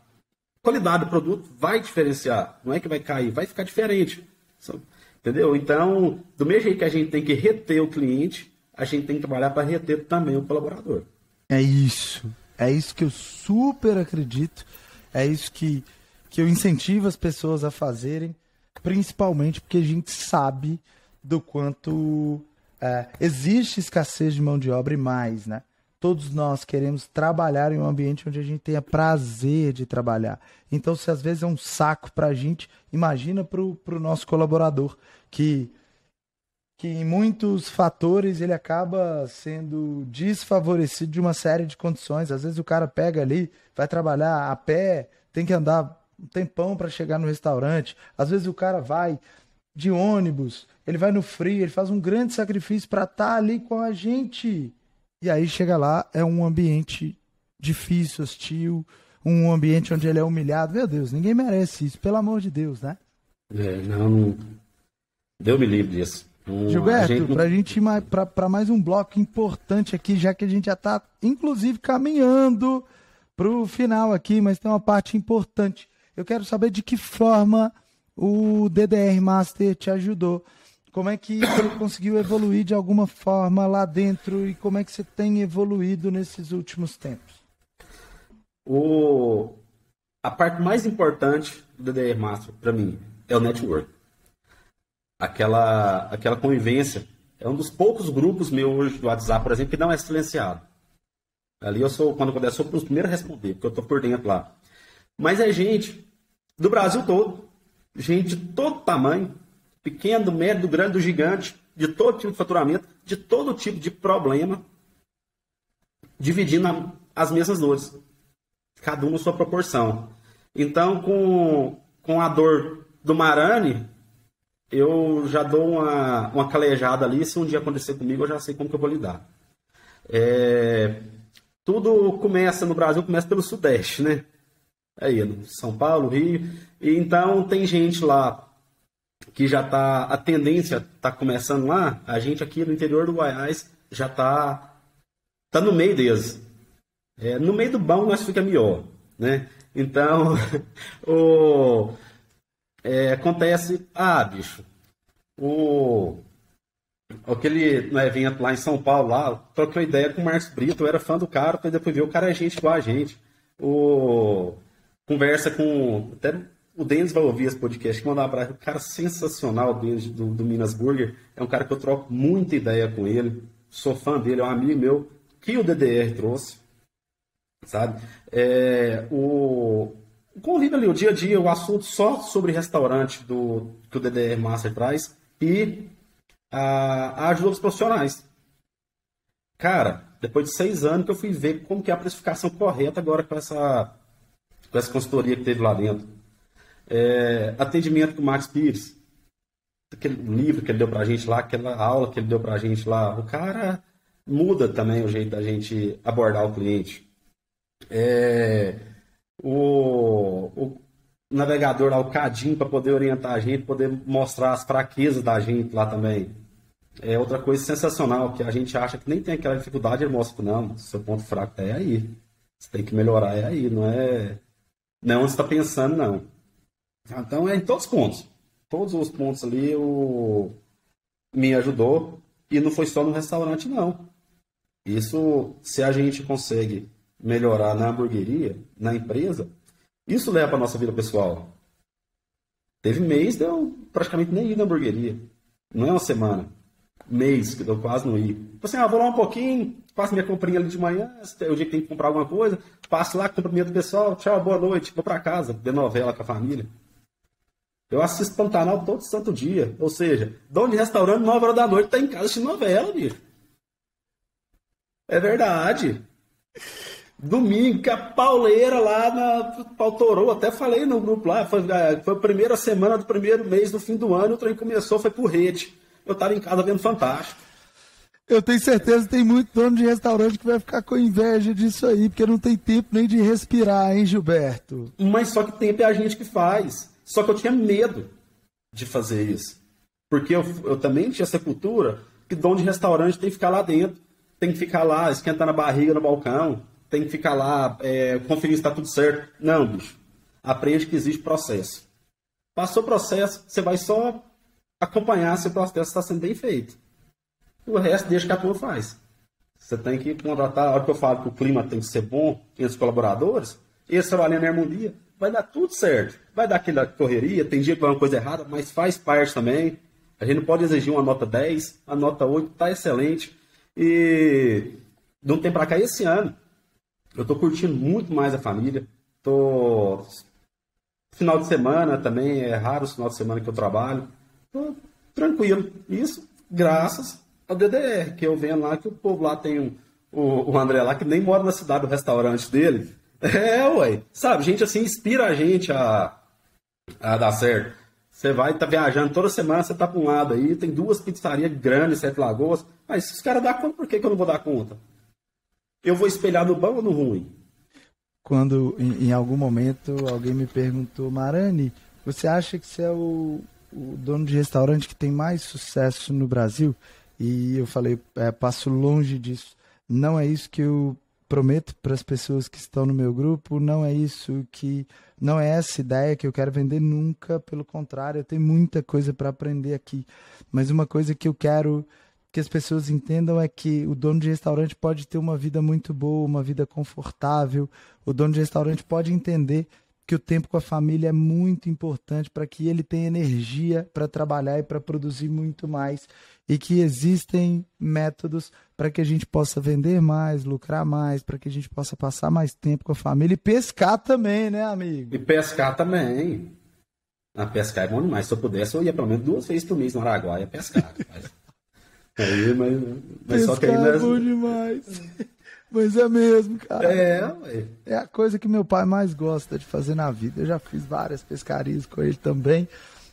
Speaker 1: qualidade do produto vai diferenciar. Não é que vai cair, vai ficar diferente. Entendeu? Então, do mesmo jeito que a gente tem que reter o cliente, a gente tem que trabalhar para reter também o colaborador.
Speaker 2: É isso. É isso que eu super acredito. É isso que, que eu incentivo as pessoas a fazerem, principalmente porque a gente sabe do quanto é, existe escassez de mão de obra e mais, né? Todos nós queremos trabalhar em um ambiente onde a gente tenha prazer de trabalhar. Então, se às vezes é um saco para a gente, imagina para o nosso colaborador, que, que em muitos fatores ele acaba sendo desfavorecido de uma série de condições. Às vezes o cara pega ali, vai trabalhar a pé, tem que andar um tempão para chegar no restaurante. Às vezes o cara vai de ônibus, ele vai no frio, ele faz um grande sacrifício para estar tá ali com a gente. E aí chega lá, é um ambiente difícil, hostil, um ambiente onde ele é humilhado. Meu Deus, ninguém merece isso, pelo amor de Deus, né?
Speaker 1: É, não, não... Deu me livre disso.
Speaker 2: Um, Gilberto, gente... pra gente ir para mais um bloco importante aqui, já que a gente já está, inclusive, caminhando pro final aqui, mas tem uma parte importante. Eu quero saber de que forma o DDR Master te ajudou como é que você conseguiu evoluir de alguma forma lá dentro e como é que você tem evoluído nesses últimos tempos?
Speaker 1: O... A parte mais importante do DDR Master, para mim, é o network. Aquela, aquela convivência. É um dos poucos grupos meus hoje do WhatsApp, por exemplo, que não é silenciado. Ali eu sou, quando eu sou os primeiros a responder, porque eu estou por dentro lá. Mas é gente do Brasil todo, gente de todo tamanho, pequeno, médio, grande, gigante, de todo tipo de faturamento, de todo tipo de problema, dividindo as mesmas dores, cada uma a sua proporção. Então, com, com a dor do Marani, eu já dou uma, uma calejada ali. Se um dia acontecer comigo, eu já sei como que eu vou lidar. É, tudo começa no Brasil, começa pelo Sudeste, né? Aí, São Paulo, Rio. E então tem gente lá que já está, a tendência está começando lá, a gente aqui no interior do Goiás já está tá no meio deles. É, no meio do bom nós fica melhor, né? Então, o, é, acontece, ah, bicho, o, aquele no evento lá em São Paulo, lá, troquei ideia com o Marcos Brito, eu era fã do cara, depois ver o cara é gente igual a gente. O, conversa com, até o Denis vai ouvir esse podcast, que mandar um abraço. Um cara sensacional, o Denis do, do, Minas Burger. É um cara que eu troco muita ideia com ele. Sou fã dele, é um amigo meu que o DDR trouxe. Sabe? É, o, o convívio ali, o dia a dia, o assunto só sobre restaurante do, que o DDR Master traz e a, a ajuda dos profissionais. Cara, depois de seis anos que eu fui ver como que é a precificação correta agora com essa, com essa consultoria que teve lá dentro. É, atendimento com o Max Pires, aquele livro que ele deu pra gente lá, aquela aula que ele deu pra gente lá, o cara muda também o jeito da gente abordar o cliente. É, o, o, navegador lá, o Cadinho, para poder orientar a gente, poder mostrar as fraquezas da gente lá também. É outra coisa sensacional, que a gente acha que nem tem aquela dificuldade, ele mostra que não, seu ponto fraco é aí. Você tem que melhorar é aí, não é, não é está pensando, não. Então é em todos os pontos. Todos os pontos ali o... me ajudou. E não foi só no restaurante, não. Isso, se a gente consegue melhorar na hamburgueria, na empresa, isso leva para nossa vida pessoal. Teve mês de eu praticamente nem ir na hamburgueria. Não é uma semana. Mês que eu quase não ia. Tipo assim, ah, vou lá um pouquinho, faço minha comprinha ali de manhã, é o dia que tem que comprar alguma coisa, passo lá, cumprimento do pessoal, tchau, boa noite, vou para casa, ver novela com a família. Eu assisto Pantanal todo santo dia. Ou seja, dono de restaurante, 9 horas da noite, tá em casa assistindo novela, bicho. É verdade. Domingo, que a pauleira lá na Pautorou, até falei no grupo lá, foi, é, foi a primeira semana do primeiro mês do fim do ano, o trem começou, foi por rede. Eu tava em casa vendo Fantástico.
Speaker 2: Eu tenho certeza que tem muito dono de restaurante que vai ficar com inveja disso aí, porque não tem tempo nem de respirar, hein, Gilberto?
Speaker 1: Mas só que tempo é a gente que faz. Só que eu tinha medo de fazer isso. Porque eu, eu também tinha essa cultura que dono de restaurante tem que ficar lá dentro, tem que ficar lá esquentando a barriga no balcão, tem que ficar lá é, conferir se está tudo certo. Não, bicho. Aprende que existe processo. Passou o processo, você vai só acompanhar se o processo está sendo bem feito. O resto deixa que a turma faz. Você tem que contratar, a hora que eu falo que o clima tem que ser bom entre os colaboradores, eles trabalhando na harmonia, vai dar tudo certo. Vai dar aquela correria, tem dia que vai uma coisa errada, mas faz parte também. A gente não pode exigir uma nota 10, a nota 8 está excelente. E não tem para cá esse ano. Eu estou curtindo muito mais a família. Tô final de semana também é raro o final de semana que eu trabalho. Tô tranquilo. Isso graças ao DDR, que eu venho lá que o povo lá tem um, o, o André lá que nem mora na cidade do restaurante dele. É, ué. Sabe, gente assim inspira a gente a, a dar certo. Você vai tá viajando toda semana, você tá para um lado aí, tem duas pizzarias grandes, Sete Lagoas. Mas se os caras dão conta, por que, que eu não vou dar conta? Eu vou espelhar no bom ou no ruim?
Speaker 2: Quando em, em algum momento alguém me perguntou, Marani, você acha que você é o, o dono de restaurante que tem mais sucesso no Brasil? E eu falei, é, passo longe disso. Não é isso que eu prometo para as pessoas que estão no meu grupo, não é isso que não é essa ideia que eu quero vender nunca, pelo contrário, eu tenho muita coisa para aprender aqui. Mas uma coisa que eu quero que as pessoas entendam é que o dono de restaurante pode ter uma vida muito boa, uma vida confortável. O dono de restaurante pode entender que o tempo com a família é muito importante para que ele tenha energia para trabalhar e para produzir muito mais e que existem métodos para que a gente possa vender mais, lucrar mais, para que a gente possa passar mais tempo com a família e pescar também, né, amigo?
Speaker 1: E pescar também. A pescar é bom demais. Se eu pudesse, eu ia pelo menos duas vezes por mês no Araguaia pescar. mas... Aí, mas, mas
Speaker 2: só que ainda... é bom demais. Mas é mesmo, cara.
Speaker 1: É, ué.
Speaker 2: É a coisa que meu pai mais gosta de fazer na vida. Eu já fiz várias pescarias com ele também.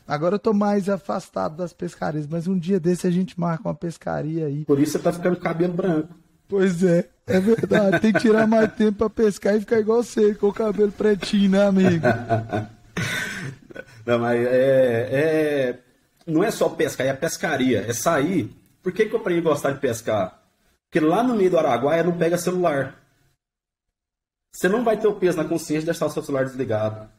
Speaker 2: Agora eu tô mais afastado das pescarias, mas um dia desse a gente marca uma pescaria aí.
Speaker 1: Por isso você tá ficando cabelo branco.
Speaker 2: Pois é, é verdade. Tem que tirar mais tempo pra pescar e ficar igual você, com o cabelo pretinho, né, amigo?
Speaker 1: Não, mas é, é, Não é só pescar, é pescaria. É sair. Por que, que eu aprendi a gostar de pescar? Porque lá no meio do Araguaia não pega celular. Você não vai ter o peso na consciência de deixar o seu celular desligado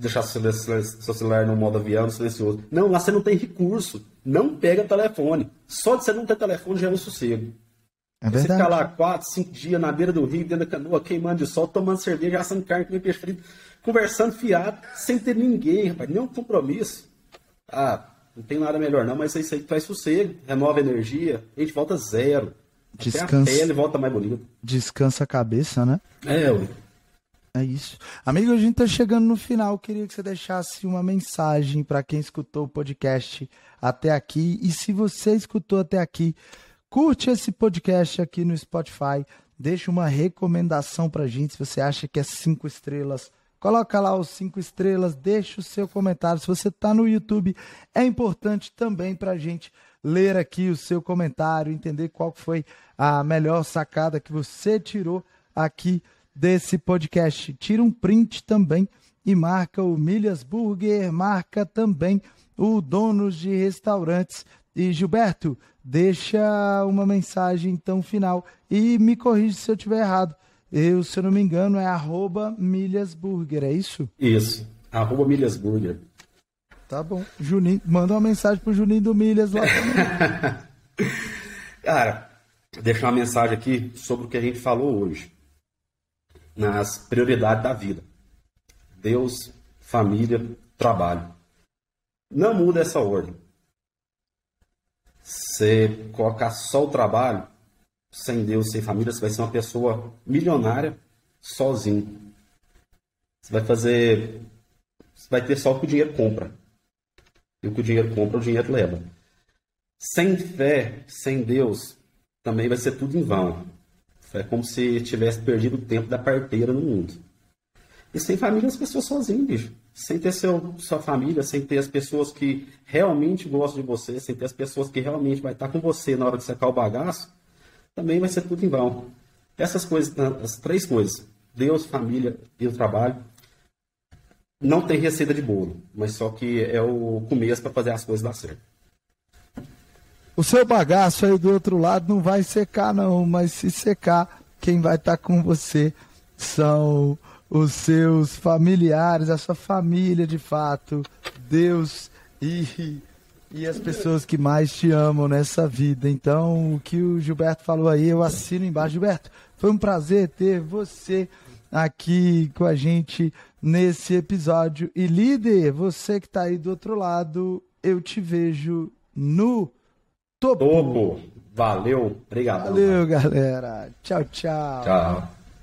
Speaker 1: deixar seu celular no modo avião, silencioso. Não, lá você não tem recurso. Não pega telefone. Só de você não ter telefone já é um sossego.
Speaker 2: É.
Speaker 1: Você ficar lá quatro, cinco dias na beira do rio, dentro da canoa, queimando de sol, tomando cerveja, assando carne, comendo peixe frito, conversando fiado, sem ter ninguém, rapaz, nenhum compromisso. Ah, não tem nada melhor não, mas isso aí traz sossego, renova a energia, a gente volta zero.
Speaker 2: Descansa.
Speaker 1: Até a pele volta mais bonita.
Speaker 2: Descansa a cabeça, né?
Speaker 1: É, ué.
Speaker 2: É isso. Amigo, a gente tá chegando no final. Queria que você deixasse uma mensagem para quem escutou o podcast até aqui. E se você escutou até aqui, curte esse podcast aqui no Spotify. Deixa uma recomendação pra gente. Se você acha que é cinco estrelas, coloca lá os cinco estrelas. Deixa o seu comentário. Se você tá no YouTube, é importante também pra gente ler aqui o seu comentário, entender qual foi a melhor sacada que você tirou aqui desse podcast. Tira um print também e marca o Milhas Burger, marca também o Donos de Restaurantes. E Gilberto, deixa uma mensagem então final e me corrija se eu estiver errado. Eu, se eu não me engano, é arroba milhasburger, é isso?
Speaker 1: Isso, arroba milhasburger.
Speaker 2: Tá bom. Juninho, manda uma mensagem pro Juninho do Milhas lá também.
Speaker 1: Cara, deixar uma mensagem aqui sobre o que a gente falou hoje. Nas prioridades da vida. Deus, família, trabalho. Não muda essa ordem. Você colocar só o trabalho, sem Deus, sem família, você vai ser uma pessoa milionária sozinho. Você vai fazer. Você vai ter só o que o dinheiro compra. E o que o dinheiro compra, o dinheiro leva. Sem fé, sem Deus, também vai ser tudo em vão. É como se tivesse perdido o tempo da parteira no mundo. E sem família, as pessoas sozinhas, bicho. Sem ter seu, sua família, sem ter as pessoas que realmente gostam de você, sem ter as pessoas que realmente vai estar com você na hora de secar o bagaço, também vai ser tudo em vão. Essas coisas, as três coisas, Deus, família e o trabalho, não tem receita de bolo, mas só que é o começo para fazer as coisas dar certo.
Speaker 2: O seu bagaço aí do outro lado não vai secar não, mas se secar, quem vai estar com você são os seus familiares, a sua família de fato, Deus e, e as pessoas que mais te amam nessa vida. Então, o que o Gilberto falou aí, eu assino embaixo. Gilberto, foi um prazer ter você aqui com a gente nesse episódio. E líder, você que está aí do outro lado, eu te vejo no topo.
Speaker 1: Topo. Valeu. Obrigado.
Speaker 2: Valeu, galera. Tchau, tchau.
Speaker 1: Tchau.